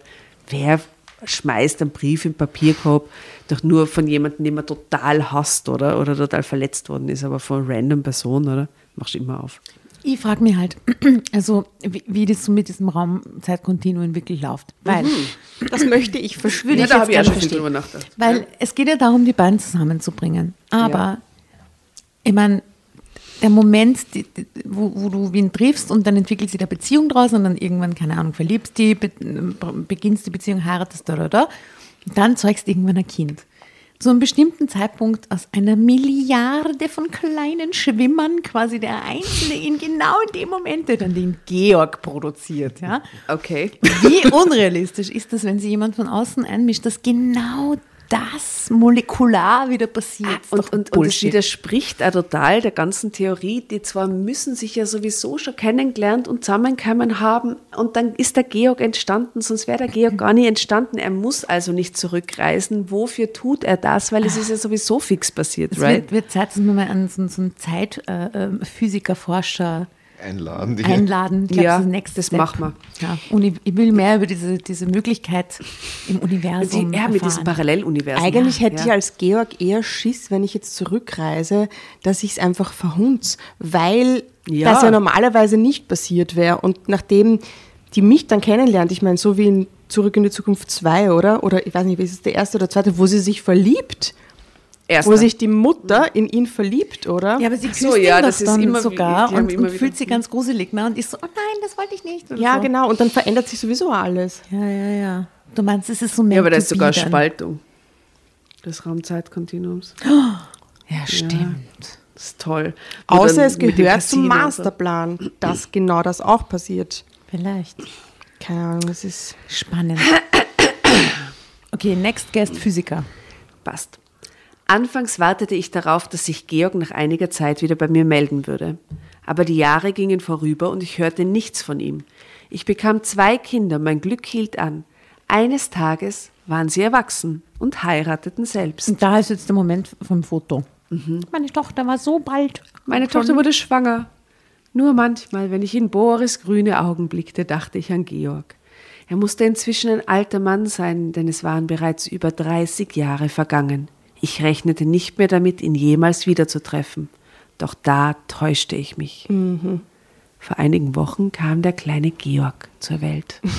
Speaker 2: Wer schmeißt einen Brief im Papierkorb doch nur von jemandem, den man total hasst oder, oder total verletzt worden ist, aber von einer random Person, oder? Machst du immer auf.
Speaker 4: Ich frage mich halt, also wie, wie das so mit diesem Raumzeitkontinuum wirklich läuft. Weil,
Speaker 1: Das möchte ich verstehen.
Speaker 4: ich jetzt
Speaker 2: habe ich auch schon
Speaker 4: verstehen.
Speaker 2: drüber nachgedacht.
Speaker 4: weil es geht ja darum, die beiden zusammenzubringen. Aber
Speaker 2: Ja.
Speaker 4: ich meine, der Moment, die, die, wo, wo du wen triffst und dann entwickelt sich eine Beziehung draus und dann irgendwann, keine Ahnung, verliebst die, be, beginnst die Beziehung, heiratest, da, da, da, und dann zeugst irgendwann ein Kind. Zu einem bestimmten Zeitpunkt aus einer Milliarde von kleinen Schwimmern quasi der Einzelne in genau in dem Moment, der dann den Georg produziert, ja.
Speaker 2: Okay.
Speaker 4: Wie unrealistisch ist das, wenn sich jemand von außen einmischt, dass genau das molekular wieder passiert? Ist
Speaker 2: Und, und, und es widerspricht auch total der ganzen Theorie. Die zwar müssen sich ja sowieso schon kennengelernt und zusammengekommen haben und dann ist der Georg entstanden, sonst wäre der Georg gar nicht entstanden. Er muss also nicht zurückreisen. Wofür tut er das? Weil es ist ja sowieso fix passiert,
Speaker 4: Es
Speaker 2: right?
Speaker 4: wird, wird Zeit, dass wir mal einen so, so einen Zeitphysiker, Forscher
Speaker 3: Einladen. Die
Speaker 4: einladen. Ich glaub,
Speaker 2: Ja,
Speaker 4: das, Next
Speaker 2: das
Speaker 4: Step.
Speaker 2: machen wir.
Speaker 4: Ja, und ich, ich will mehr über diese, diese Möglichkeit im
Speaker 2: Die,
Speaker 4: Universum
Speaker 2: ja, mit diesem. Paralleluniversum.
Speaker 1: Eigentlich hätte
Speaker 2: ja.
Speaker 1: ich als Georg eher Schiss, wenn ich jetzt zurückreise, dass ich es einfach verhunz, weil
Speaker 2: Ja.
Speaker 1: das ja normalerweise nicht passiert wäre. Und nachdem die mich dann kennenlernt, ich meine, so wie in Zurück in die Zukunft 2, oder? Oder ich weiß nicht, wie ist es der erste oder zweite, wo sie sich verliebt,
Speaker 2: Erster.
Speaker 1: wo sich die Mutter in ihn verliebt, oder?
Speaker 4: Ja, aber sie küsst
Speaker 2: so,
Speaker 4: ihn
Speaker 2: ja, das ist
Speaker 4: dann
Speaker 2: immer wie-
Speaker 4: sogar
Speaker 2: haben
Speaker 4: und,
Speaker 2: immer
Speaker 4: und fühlt sich ganz gruselig. Ne? Und ist so, oh nein, das wollte ich nicht.
Speaker 1: Ja,
Speaker 4: so.
Speaker 1: genau. Und dann verändert sich sowieso alles.
Speaker 4: Ja, ja, ja. Du meinst, es ist so
Speaker 2: ja, aber da ist sogar
Speaker 4: dann.
Speaker 2: Spaltung des Raumzeitkontinuums.
Speaker 4: Ja, stimmt.
Speaker 2: Das ist toll. Wo
Speaker 1: Außer es gehört zum
Speaker 2: und so.
Speaker 1: Masterplan, dass genau das auch passiert.
Speaker 4: Vielleicht.
Speaker 1: Keine Ahnung, das ist.
Speaker 4: Spannend. Okay, next guest Physiker.
Speaker 2: Passt. Anfangs wartete ich darauf, dass sich Georg nach einiger Zeit wieder bei mir melden würde. Aber die Jahre gingen vorüber und ich hörte nichts von ihm. Ich bekam zwei Kinder, mein Glück hielt an. Eines Tages waren sie erwachsen und heirateten selbst.
Speaker 4: Und da ist jetzt der Moment vom Foto. Meine Tochter war so bald.
Speaker 2: Meine Tochter wurde schwanger. Nur manchmal, wenn ich in Boris grüne Augen blickte, dachte ich an Georg. Er musste inzwischen ein alter Mann sein, denn es waren bereits über 30 Jahre vergangen. Ich rechnete nicht mehr damit, ihn jemals wiederzutreffen. Doch da täuschte ich mich. Vor einigen Wochen kam der kleine Georg zur Welt.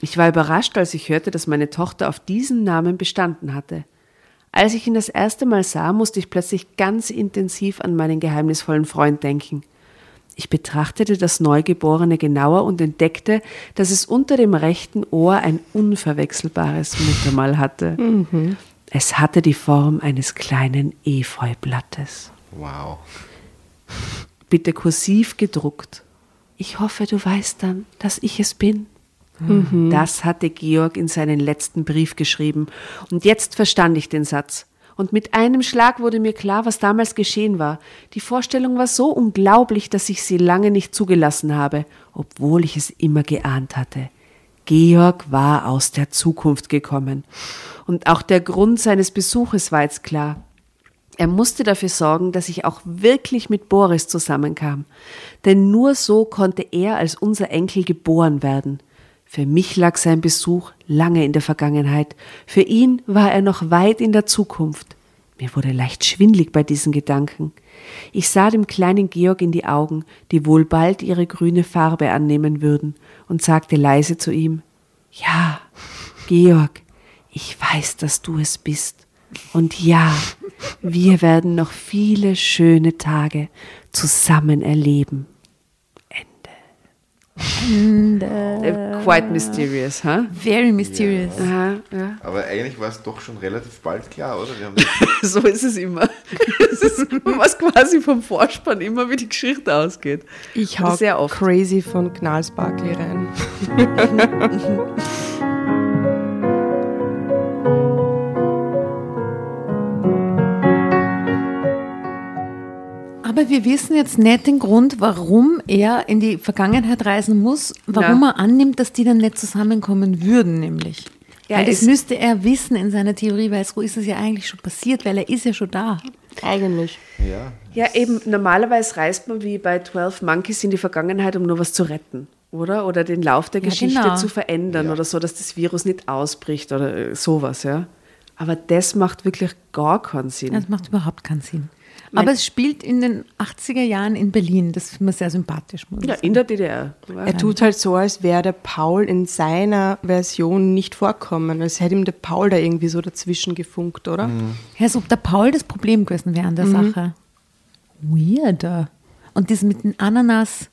Speaker 2: Ich war überrascht, als ich hörte, dass meine Tochter auf diesen Namen bestanden hatte. Als ich ihn das erste Mal sah, musste ich plötzlich ganz intensiv an meinen geheimnisvollen Freund denken. Ich betrachtete das Neugeborene genauer und entdeckte, dass es unter dem rechten Ohr ein unverwechselbares Muttermal hatte. Es hatte die Form eines kleinen Efeublattes.
Speaker 3: Wow.
Speaker 2: Bitte kursiv gedruckt. Ich hoffe, du weißt dann, dass ich es bin. Das hatte Georg in seinen letzten Brief geschrieben. Und jetzt verstand ich den Satz. Und mit einem Schlag wurde mir klar, was damals geschehen war. Die Vorstellung war so unglaublich, dass ich sie lange nicht zugelassen habe, obwohl ich es immer geahnt hatte. Georg war aus der Zukunft gekommen. Und auch der Grund seines Besuches war jetzt klar. Er musste dafür sorgen, dass ich auch wirklich mit Boris zusammenkam. Denn nur so konnte er als unser Enkel geboren werden. Für mich lag sein Besuch lange in der Vergangenheit. Für ihn war er noch weit in der Zukunft. Mir wurde leicht schwindlig bei diesen Gedanken. Ich sah dem kleinen Georg in die Augen, die wohl bald ihre grüne Farbe annehmen würden, und sagte leise zu ihm Ja, Georg, ich weiß, dass du es bist. Und ja, wir werden noch viele schöne Tage zusammen erleben. Ende. Quite mysterious, huh?
Speaker 4: Very mysterious.
Speaker 2: Aha, ja.
Speaker 3: Aber eigentlich war es doch schon relativ bald klar, oder? Wir haben
Speaker 2: So ist es immer. Es ist, man weiß quasi vom Vorspann immer, wie die Geschichte ausgeht.
Speaker 1: Ich hau
Speaker 2: sehr oft.
Speaker 1: Crazy von Knallsparkly rein.
Speaker 4: Aber wir wissen jetzt nicht den Grund, warum er in die Vergangenheit reisen muss, warum
Speaker 2: Ja.
Speaker 4: er annimmt, dass die dann nicht zusammenkommen würden, nämlich.
Speaker 2: Ja,
Speaker 4: weil das müsste er wissen in seiner Theorie, weil so ist es ja eigentlich schon passiert, weil er ist ja schon da.
Speaker 1: Eigentlich.
Speaker 3: ja,
Speaker 2: Ja, eben, normalerweise reist man wie bei 12 Monkeys in die Vergangenheit, um nur was zu retten, oder? Oder den Lauf der
Speaker 4: Ja,
Speaker 2: Geschichte
Speaker 4: genau.
Speaker 2: zu verändern oder so, dass das Virus nicht ausbricht oder äh, sowas, ja. Aber das macht wirklich gar keinen Sinn.
Speaker 4: Das macht überhaupt keinen Sinn. Aber es spielt in den 80er Jahren in Berlin. Das ist mir sehr sympathisch.
Speaker 2: Ja,
Speaker 4: sagen.
Speaker 2: in der DDR.
Speaker 1: Er tut halt so, als wäre der Paul in seiner Version nicht vorkommen. Als hätte ihm der Paul da irgendwie so dazwischen gefunkt, oder?
Speaker 4: Ja, als ob der Paul das Problem gewesen wäre an der Sache. Weirder. Und das mit dem Ananas.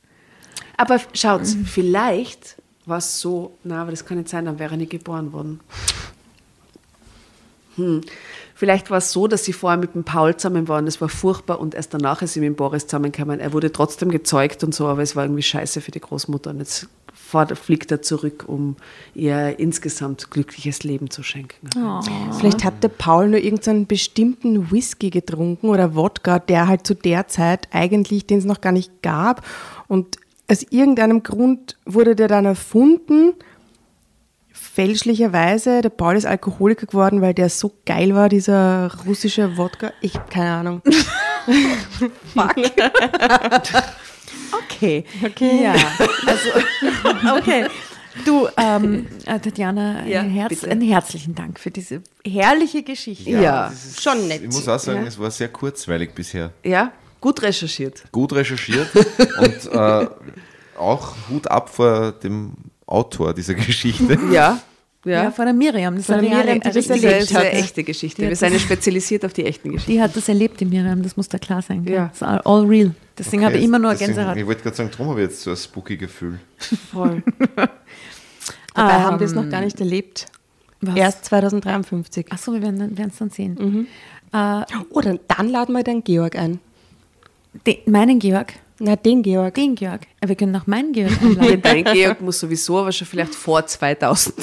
Speaker 2: Aber schaut, vielleicht war es so, na, aber das kann nicht sein, dann wäre er nicht geboren worden. Hm. Vielleicht war es so, dass sie vorher mit dem Paul zusammen waren, das war furchtbar und erst danach ist sie mit dem Boris zusammengekommen. Er wurde trotzdem gezeugt und so, aber es war irgendwie scheiße für die Großmutter und jetzt fliegt er zurück, um ihr insgesamt glückliches Leben zu schenken.
Speaker 1: Vielleicht hat der Paul nur irgendeinen bestimmten Whisky getrunken oder Wodka, der halt zu der Zeit eigentlich, den es noch gar nicht gab. Und aus irgendeinem Grund wurde der dann erfunden. Fälschlicherweise, der Paul ist Alkoholiker geworden, weil der so geil war, dieser russische Wodka. Ich habe keine Ahnung.
Speaker 4: Okay. Okay. Ja. Also, okay. Du, ähm, äh, Tatjana,
Speaker 2: Ja,
Speaker 4: ein Herz, einen herzlichen Dank für diese herrliche Geschichte.
Speaker 2: Ja,
Speaker 3: das ist-
Speaker 1: schon nett.
Speaker 3: Ich muss auch sagen, es war sehr kurzweilig bisher.
Speaker 2: ja, gut recherchiert.
Speaker 3: Gut recherchiert und äh, auch Hut ab vor dem Autor dieser Geschichte.
Speaker 2: Ja,
Speaker 4: Ja,
Speaker 2: ja.
Speaker 4: von der Miriam. Das
Speaker 1: Von
Speaker 4: ist
Speaker 1: der
Speaker 4: eine
Speaker 1: Miriam,
Speaker 4: reale-
Speaker 1: die das
Speaker 2: Das ist eine
Speaker 1: erlebt
Speaker 2: sehr
Speaker 1: hat.
Speaker 2: echte Geschichte. Wir sind spezialisiert auf die echten Geschichten.
Speaker 4: Die hat das erlebt, die Miriam, das muss da klar sein.
Speaker 2: Ja.
Speaker 4: Das ist all, real. Deswegen habe ich immer nur
Speaker 3: Deswegen-
Speaker 4: Gänsehaut.
Speaker 3: Ich wollte gerade sagen, darum habe ich jetzt so ein spooky Gefühl.
Speaker 2: Voll.
Speaker 1: Dabei haben wir es noch gar nicht erlebt.
Speaker 4: Was?
Speaker 1: Erst 2053.
Speaker 4: Achso, wir werden es dann sehen. Äh,
Speaker 1: Oh, dann, dann laden wir den Georg ein.
Speaker 4: den, meinen Georg,
Speaker 1: Na, den Georg.
Speaker 4: den Georg. Wir können auch meinen Georg einladen.
Speaker 2: dein Georg muss sowieso, aber schon vielleicht vor 2000.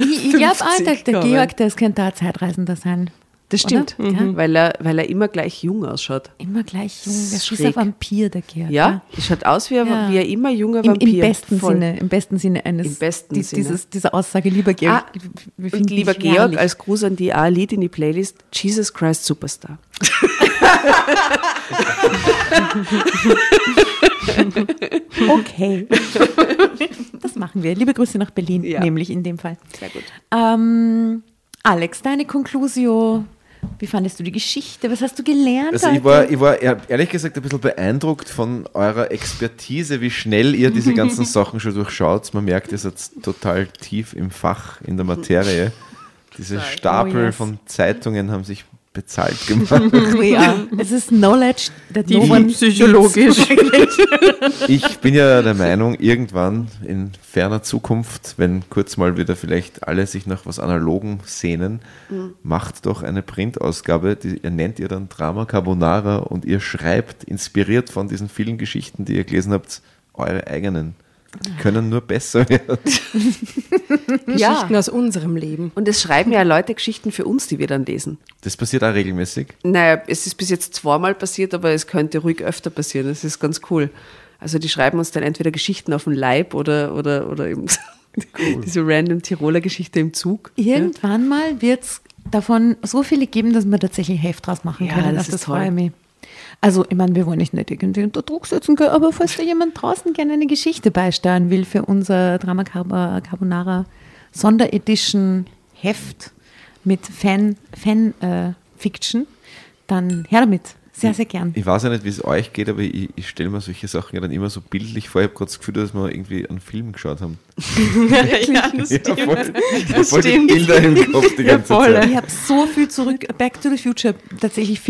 Speaker 4: ich ich glaube, Alter, der
Speaker 2: 50 kommen.
Speaker 4: Georg, das könnte ein Zeitreisender sein.
Speaker 2: Das stimmt?
Speaker 4: Ja.
Speaker 2: weil, er, weil er immer gleich jung ausschaut.
Speaker 4: Immer gleich jung. Das ist ein Vampir, der Georg.
Speaker 2: Ja, er schaut aus wie, ein,
Speaker 4: Ja.
Speaker 2: wie ein immer junger
Speaker 4: Im,
Speaker 2: Vampir.
Speaker 4: Im besten
Speaker 2: Voll.
Speaker 4: Sinne, im besten Sinne eines
Speaker 2: Im besten Sinne.
Speaker 4: Dieses, dieser Aussage, lieber Georg.
Speaker 2: Ah,
Speaker 4: wir
Speaker 2: Und
Speaker 4: finden
Speaker 2: lieber Georg,
Speaker 4: herrlich.
Speaker 2: als Gruß an die ein Lied in die Playlist, Jesus Christ Superstar.
Speaker 4: Okay. das machen wir. Liebe Grüße nach Berlin,
Speaker 2: Ja.
Speaker 4: nämlich in dem Fall.
Speaker 2: Sehr gut.
Speaker 4: Ähm, Alex, deine Conclusio. Wie fandest du die Geschichte? Was hast du gelernt?
Speaker 3: Also ich war, ich war ehr- ehrlich gesagt ein bisschen beeindruckt von eurer Expertise, wie schnell ihr diese ganzen Sachen schon durchschaut. Man merkt, ihr seid total tief im Fach, in der Materie. Diese Stapel
Speaker 4: Oh, yes.
Speaker 3: von Zeitungen haben sich bezahlt gemacht.
Speaker 4: Are. Es ist Knowledge that no one
Speaker 1: psychologisch.
Speaker 3: Ich bin ja der Meinung, irgendwann in ferner Zukunft, wenn kurz mal wieder vielleicht alle sich nach was Analogem sehnen, macht doch eine Printausgabe, die ihr nennt ihr dann Drama Carbonara und ihr schreibt, inspiriert von diesen vielen Geschichten, die ihr gelesen habt, eure eigenen. Die können nur besser werden.
Speaker 1: Geschichten aus unserem Leben.
Speaker 2: Und es schreiben ja Leute Geschichten für uns, die wir dann lesen.
Speaker 3: Das passiert auch regelmäßig.
Speaker 2: Naja, es ist bis jetzt zweimal passiert, aber es könnte ruhig öfter passieren. Das ist ganz cool. Also die schreiben uns dann entweder Geschichten auf den Leib oder, oder, oder eben diese random Tiroler Geschichte im Zug.
Speaker 4: Irgendwann mal wird es davon so viele geben, dass wir tatsächlich Heft draus machen
Speaker 2: Ja,
Speaker 4: können.
Speaker 2: das
Speaker 4: das
Speaker 2: toll.
Speaker 4: freue ich mich. Also, ich meine, wir wollen nicht nicht irgendwie unter Druck setzen können, aber falls da jemand draußen gerne eine Geschichte beisteuern will für unser Drama Carb- Carbonara Sonderedition Heft mit Fan, Fan äh, Fiction, dann her damit. Sehr, sehr gern.
Speaker 3: Ich weiß ja nicht, wie es euch geht, aber ich, ich stelle mir solche Sachen ja dann immer so bildlich vor. Ich habe gerade das Gefühl, dass wir irgendwie einen Film geschaut haben.
Speaker 1: ja, das
Speaker 3: Ja, voll, ich
Speaker 1: Das
Speaker 3: voll
Speaker 1: stimmt.
Speaker 3: Bilder im Kopf die ganze. Zeit.
Speaker 4: Ich habe so viel zurück, Back to the Future, tatsächlich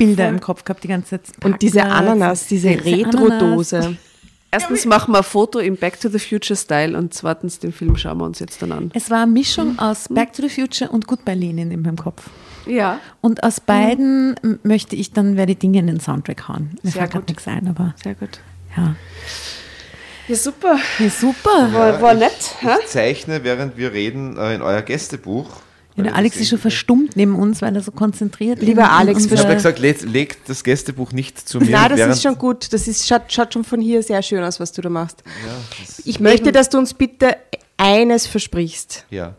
Speaker 4: Filmbilder im Kopf gehabt die ganze Zeit.
Speaker 1: Und diese
Speaker 4: Parkplatz,
Speaker 1: Ananas, diese Retro-Dose.
Speaker 2: Erstens machen wir ein Foto im Back to the Future Style und zweitens den Film schauen wir uns jetzt dann an.
Speaker 4: Es war eine Mischung aus Back to the Future und Goodbye Lenin in meinem Kopf.
Speaker 2: Ja.
Speaker 4: Und aus beiden m- möchte ich dann wer die Dinge in den Soundtrack hauen. Mir
Speaker 2: Sehr
Speaker 4: fällt gerade
Speaker 2: gut.
Speaker 4: nichts ein, aber
Speaker 2: Sehr gut.
Speaker 4: ja.
Speaker 2: Ja, super.
Speaker 4: ja super.
Speaker 2: War, war nett. hä?
Speaker 3: Ich zeichne, während wir reden, äh, in euer Gästebuch.
Speaker 4: Ja, der Alex ist schon verstummt neben uns, weil er so konzentriert
Speaker 1: Lieber
Speaker 4: in- in
Speaker 1: Alex,
Speaker 3: Ich habe ja gesagt, legt, legt das Gästebuch nicht zu mir.
Speaker 1: Na, das ist schon gut. Das ist, schaut, schaut schon von hier sehr schön aus, was du da machst.
Speaker 3: Ja,
Speaker 1: Ich möchte, dass du uns bitte eines versprichst.
Speaker 3: ja.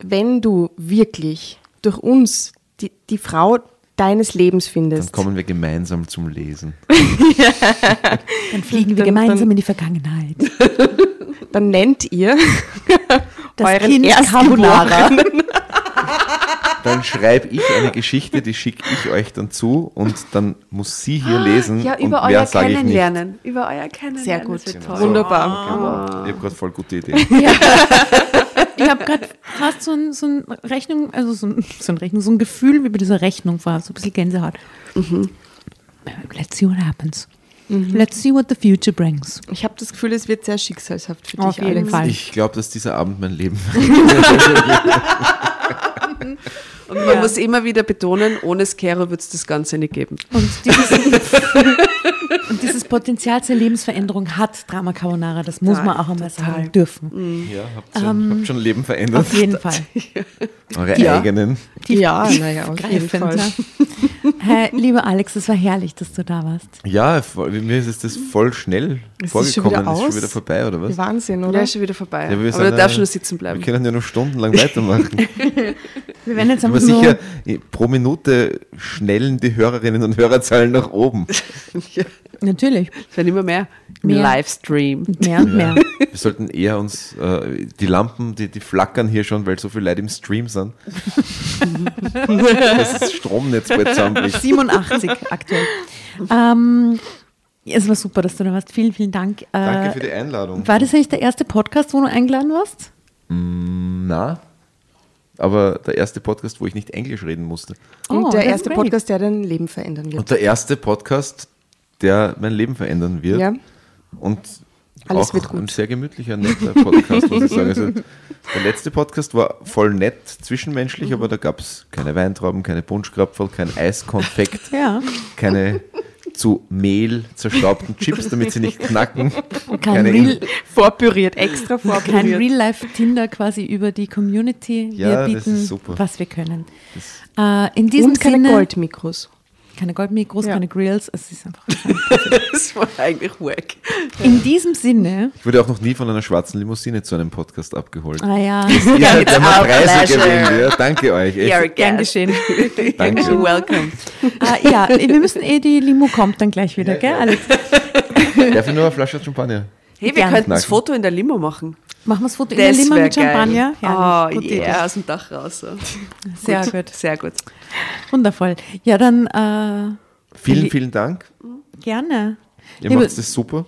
Speaker 1: Wenn du wirklich durch uns die, die Frau deines Lebens
Speaker 3: Dann
Speaker 1: findest,
Speaker 3: kommen wir gemeinsam zum Lesen.
Speaker 4: Dann fliegen wir
Speaker 1: Dann-
Speaker 4: gemeinsam
Speaker 1: dann-
Speaker 4: in die Vergangenheit.
Speaker 1: dann nennt ihr
Speaker 4: Das
Speaker 1: euren
Speaker 4: Kind Carbonara.
Speaker 1: Erstgeborenen.
Speaker 3: Dann schreibe ich eine Geschichte, die schicke ich euch dann zu und dann muss sie hier lesen.
Speaker 2: Ja,
Speaker 3: und
Speaker 2: über
Speaker 3: mehr
Speaker 2: euer. Kennenlernen. Über euer Kennenlernen.
Speaker 1: Sehr gut.
Speaker 2: Das wird toll.
Speaker 1: Wunderbar.
Speaker 3: Ich habe gerade voll gute Idee.
Speaker 4: Ich habe gerade fast so ein, so ein Rechnung, also so ein, so ein Rechnung, so ein Gefühl wie bei dieser Rechnung war, so ein bisschen Gänsehaut. Let's see what happens. Let's see what the future brings.
Speaker 1: Ich habe das Gefühl, es wird sehr schicksalshaft für
Speaker 4: Auf
Speaker 1: dich,
Speaker 4: jeden
Speaker 1: Alex.
Speaker 4: Fall.
Speaker 3: Ich glaube, dass dieser Abend mein Leben
Speaker 2: Und man muss immer wieder betonen, ohne Skero wird es das Ganze nicht geben.
Speaker 4: Und dieses, und dieses Potenzial zur Lebensveränderung hat Drama Carbonara, das muss
Speaker 1: Ja,
Speaker 4: man auch einmal
Speaker 1: total.
Speaker 4: sagen dürfen.
Speaker 3: Ja, habt schon, habt schon Leben verändert.
Speaker 4: Auf jeden Fall.
Speaker 3: Eure
Speaker 1: Ja.
Speaker 3: eigenen.
Speaker 1: Ja, naja, auf jeden Fall.
Speaker 4: ja. Hey, lieber Alex, es war herrlich, dass du da warst.
Speaker 3: Ja, mir ist das voll schnell
Speaker 1: Es ist schon
Speaker 3: vorgekommen.
Speaker 1: wieder
Speaker 3: ist schon wieder vorbei, oder was?
Speaker 1: Wahnsinn,
Speaker 2: Ja,
Speaker 1: oder?
Speaker 2: ist schon wieder vorbei.
Speaker 3: Ja, wir
Speaker 2: Aber du darfst nur sitzen bleiben.
Speaker 3: Wir können ja noch stundenlang weitermachen.
Speaker 4: Wir werden jetzt
Speaker 3: Aber sicher, pro Minute schnellen die Hörerinnen und Hörerzahlen nach oben.
Speaker 4: Natürlich,
Speaker 2: Es werden immer mehr. Im
Speaker 4: Mehr.
Speaker 2: Livestream.
Speaker 4: mehr und mehr.
Speaker 3: Wir sollten eher uns, äh, die Lampen, die, die flackern hier schon, weil so viele Leute im Stream sind. das Stromnetz bald zusammenbricht.
Speaker 4: 87 aktuell. Ähm, es war super, dass du da warst. Vielen, vielen Dank. Äh,
Speaker 3: Danke für die Einladung.
Speaker 4: War das eigentlich der erste Podcast, wo du eingeladen warst?
Speaker 3: Na, aber der erste Podcast, wo ich nicht Englisch reden musste.
Speaker 1: Und
Speaker 4: Oh,
Speaker 1: der erste
Speaker 4: great.
Speaker 1: Podcast, der dein Leben verändern wird.
Speaker 3: Und der erste Podcast, der mein Leben verändern wird.
Speaker 1: Ja.
Speaker 3: Und
Speaker 1: Alles
Speaker 3: auch
Speaker 1: wird gut.
Speaker 3: ein sehr gemütlicher, netter Podcast, muss ich sagen. Also, der letzte Podcast war voll nett, zwischenmenschlich, aber da gab es keine Weintrauben, keine Punschkrapferl, kein Eiskonfekt,
Speaker 4: Ja.
Speaker 3: keine zu Mehl zerstaubten Chips, damit sie nicht knacken.
Speaker 4: Kein
Speaker 3: keine
Speaker 4: Real,
Speaker 1: Vorpüriert, extra
Speaker 4: kein
Speaker 1: vorpüriert.
Speaker 4: Real-Life-Tinder quasi über die Community.
Speaker 3: Ja,
Speaker 4: Wir
Speaker 3: das
Speaker 4: bieten,
Speaker 3: ist super.
Speaker 4: was wir können. Äh, in diesem
Speaker 1: Und keine
Speaker 4: Sinne,
Speaker 1: Goldmikros.
Speaker 4: Keine Goldmikros,
Speaker 1: Ja.
Speaker 4: keine Grills. Es ist einfach.
Speaker 2: Das war eigentlich wack.
Speaker 4: In diesem Sinne,
Speaker 3: Ich wurde auch noch nie von einer schwarzen Limousine zu einem Podcast abgeholt.
Speaker 4: ah ja,
Speaker 3: Ihr seid ja mal
Speaker 2: our
Speaker 3: Preise gewinnt. Ja, danke euch. Echt.
Speaker 4: Gern geschehen.
Speaker 3: Danke.
Speaker 2: You're welcome.
Speaker 4: äh, ja, wir müssen eh, die Limo kommt dann gleich wieder, gell, Alex?
Speaker 3: Darf ich nur eine Flasche Champagner?
Speaker 2: Hey, wir könnten das. Foto in der Limo machen.
Speaker 4: Machen wir das Foto in der
Speaker 2: Das
Speaker 4: Limo mit Champagner? Herrlich,
Speaker 2: Oh, yeah, aus dem Dach raus. So.
Speaker 4: Sehr gut.
Speaker 2: Sehr gut.
Speaker 4: Wundervoll. Ja, dann äh,
Speaker 3: Vielen, vielen Dank.
Speaker 4: gerne.
Speaker 3: Ihr
Speaker 4: Liebe-
Speaker 3: macht das super.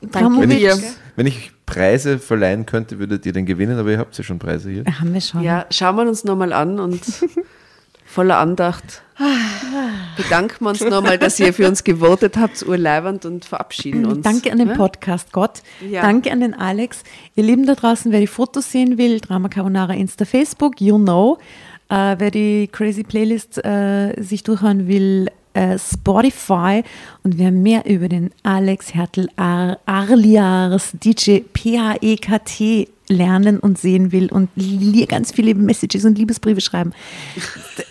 Speaker 1: Danke
Speaker 3: Wenn ich, wenn ich Preise verleihen könnte, würdet ihr den gewinnen, aber ihr habt ja schon Preise hier.
Speaker 4: Haben wir schon.
Speaker 2: Ja, schauen wir uns nochmal an und voller Andacht bedanken wir uns nochmal, dass ihr für uns gewotet habt, urleibend und verabschieden uns.
Speaker 4: Danke an den
Speaker 2: Ja?
Speaker 4: Podcast Gott.
Speaker 2: Ja.
Speaker 4: Danke an den Alex. Ihr Lieben da draußen, wer die Fotos sehen will, Drama Carbonara Insta, Facebook, you know. Äh, wer die Crazy Playlist äh, sich durchhören will, äh, Spotify. Und wer mehr über den Alex Hertel Ar Arliars DJ P-H-E-K-T lernen und sehen will und ganz viele Messages und Liebesbriefe schreiben,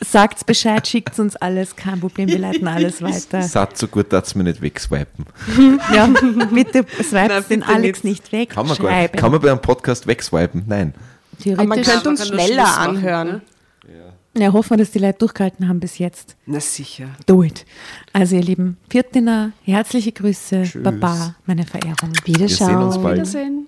Speaker 4: sagt Bescheid, schickt uns alles, kein Problem, wir leiten alles weiter.
Speaker 3: Satz so gut, dass wir nicht wegswipen.
Speaker 4: Ja, bitte swipe den
Speaker 2: bitte
Speaker 4: Alex
Speaker 2: nicht.
Speaker 4: nicht weg.
Speaker 3: Kann man gar nicht. Kann man bei einem Podcast wegswipen? Nein.
Speaker 1: Aber man
Speaker 4: Theoretisch.
Speaker 1: könnte uns schneller anhören.
Speaker 2: ne?
Speaker 4: Ja, hoffen wir, dass die Leute durchgehalten haben bis jetzt.
Speaker 2: Na sicher.
Speaker 4: Do it. Also, ihr Lieben, Viertiner, herzliche Grüße.
Speaker 3: Tschüss.
Speaker 4: Baba, meine Verehrung.
Speaker 3: Wir sehen uns bald.
Speaker 2: Wiedersehen.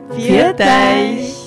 Speaker 4: Viert euch!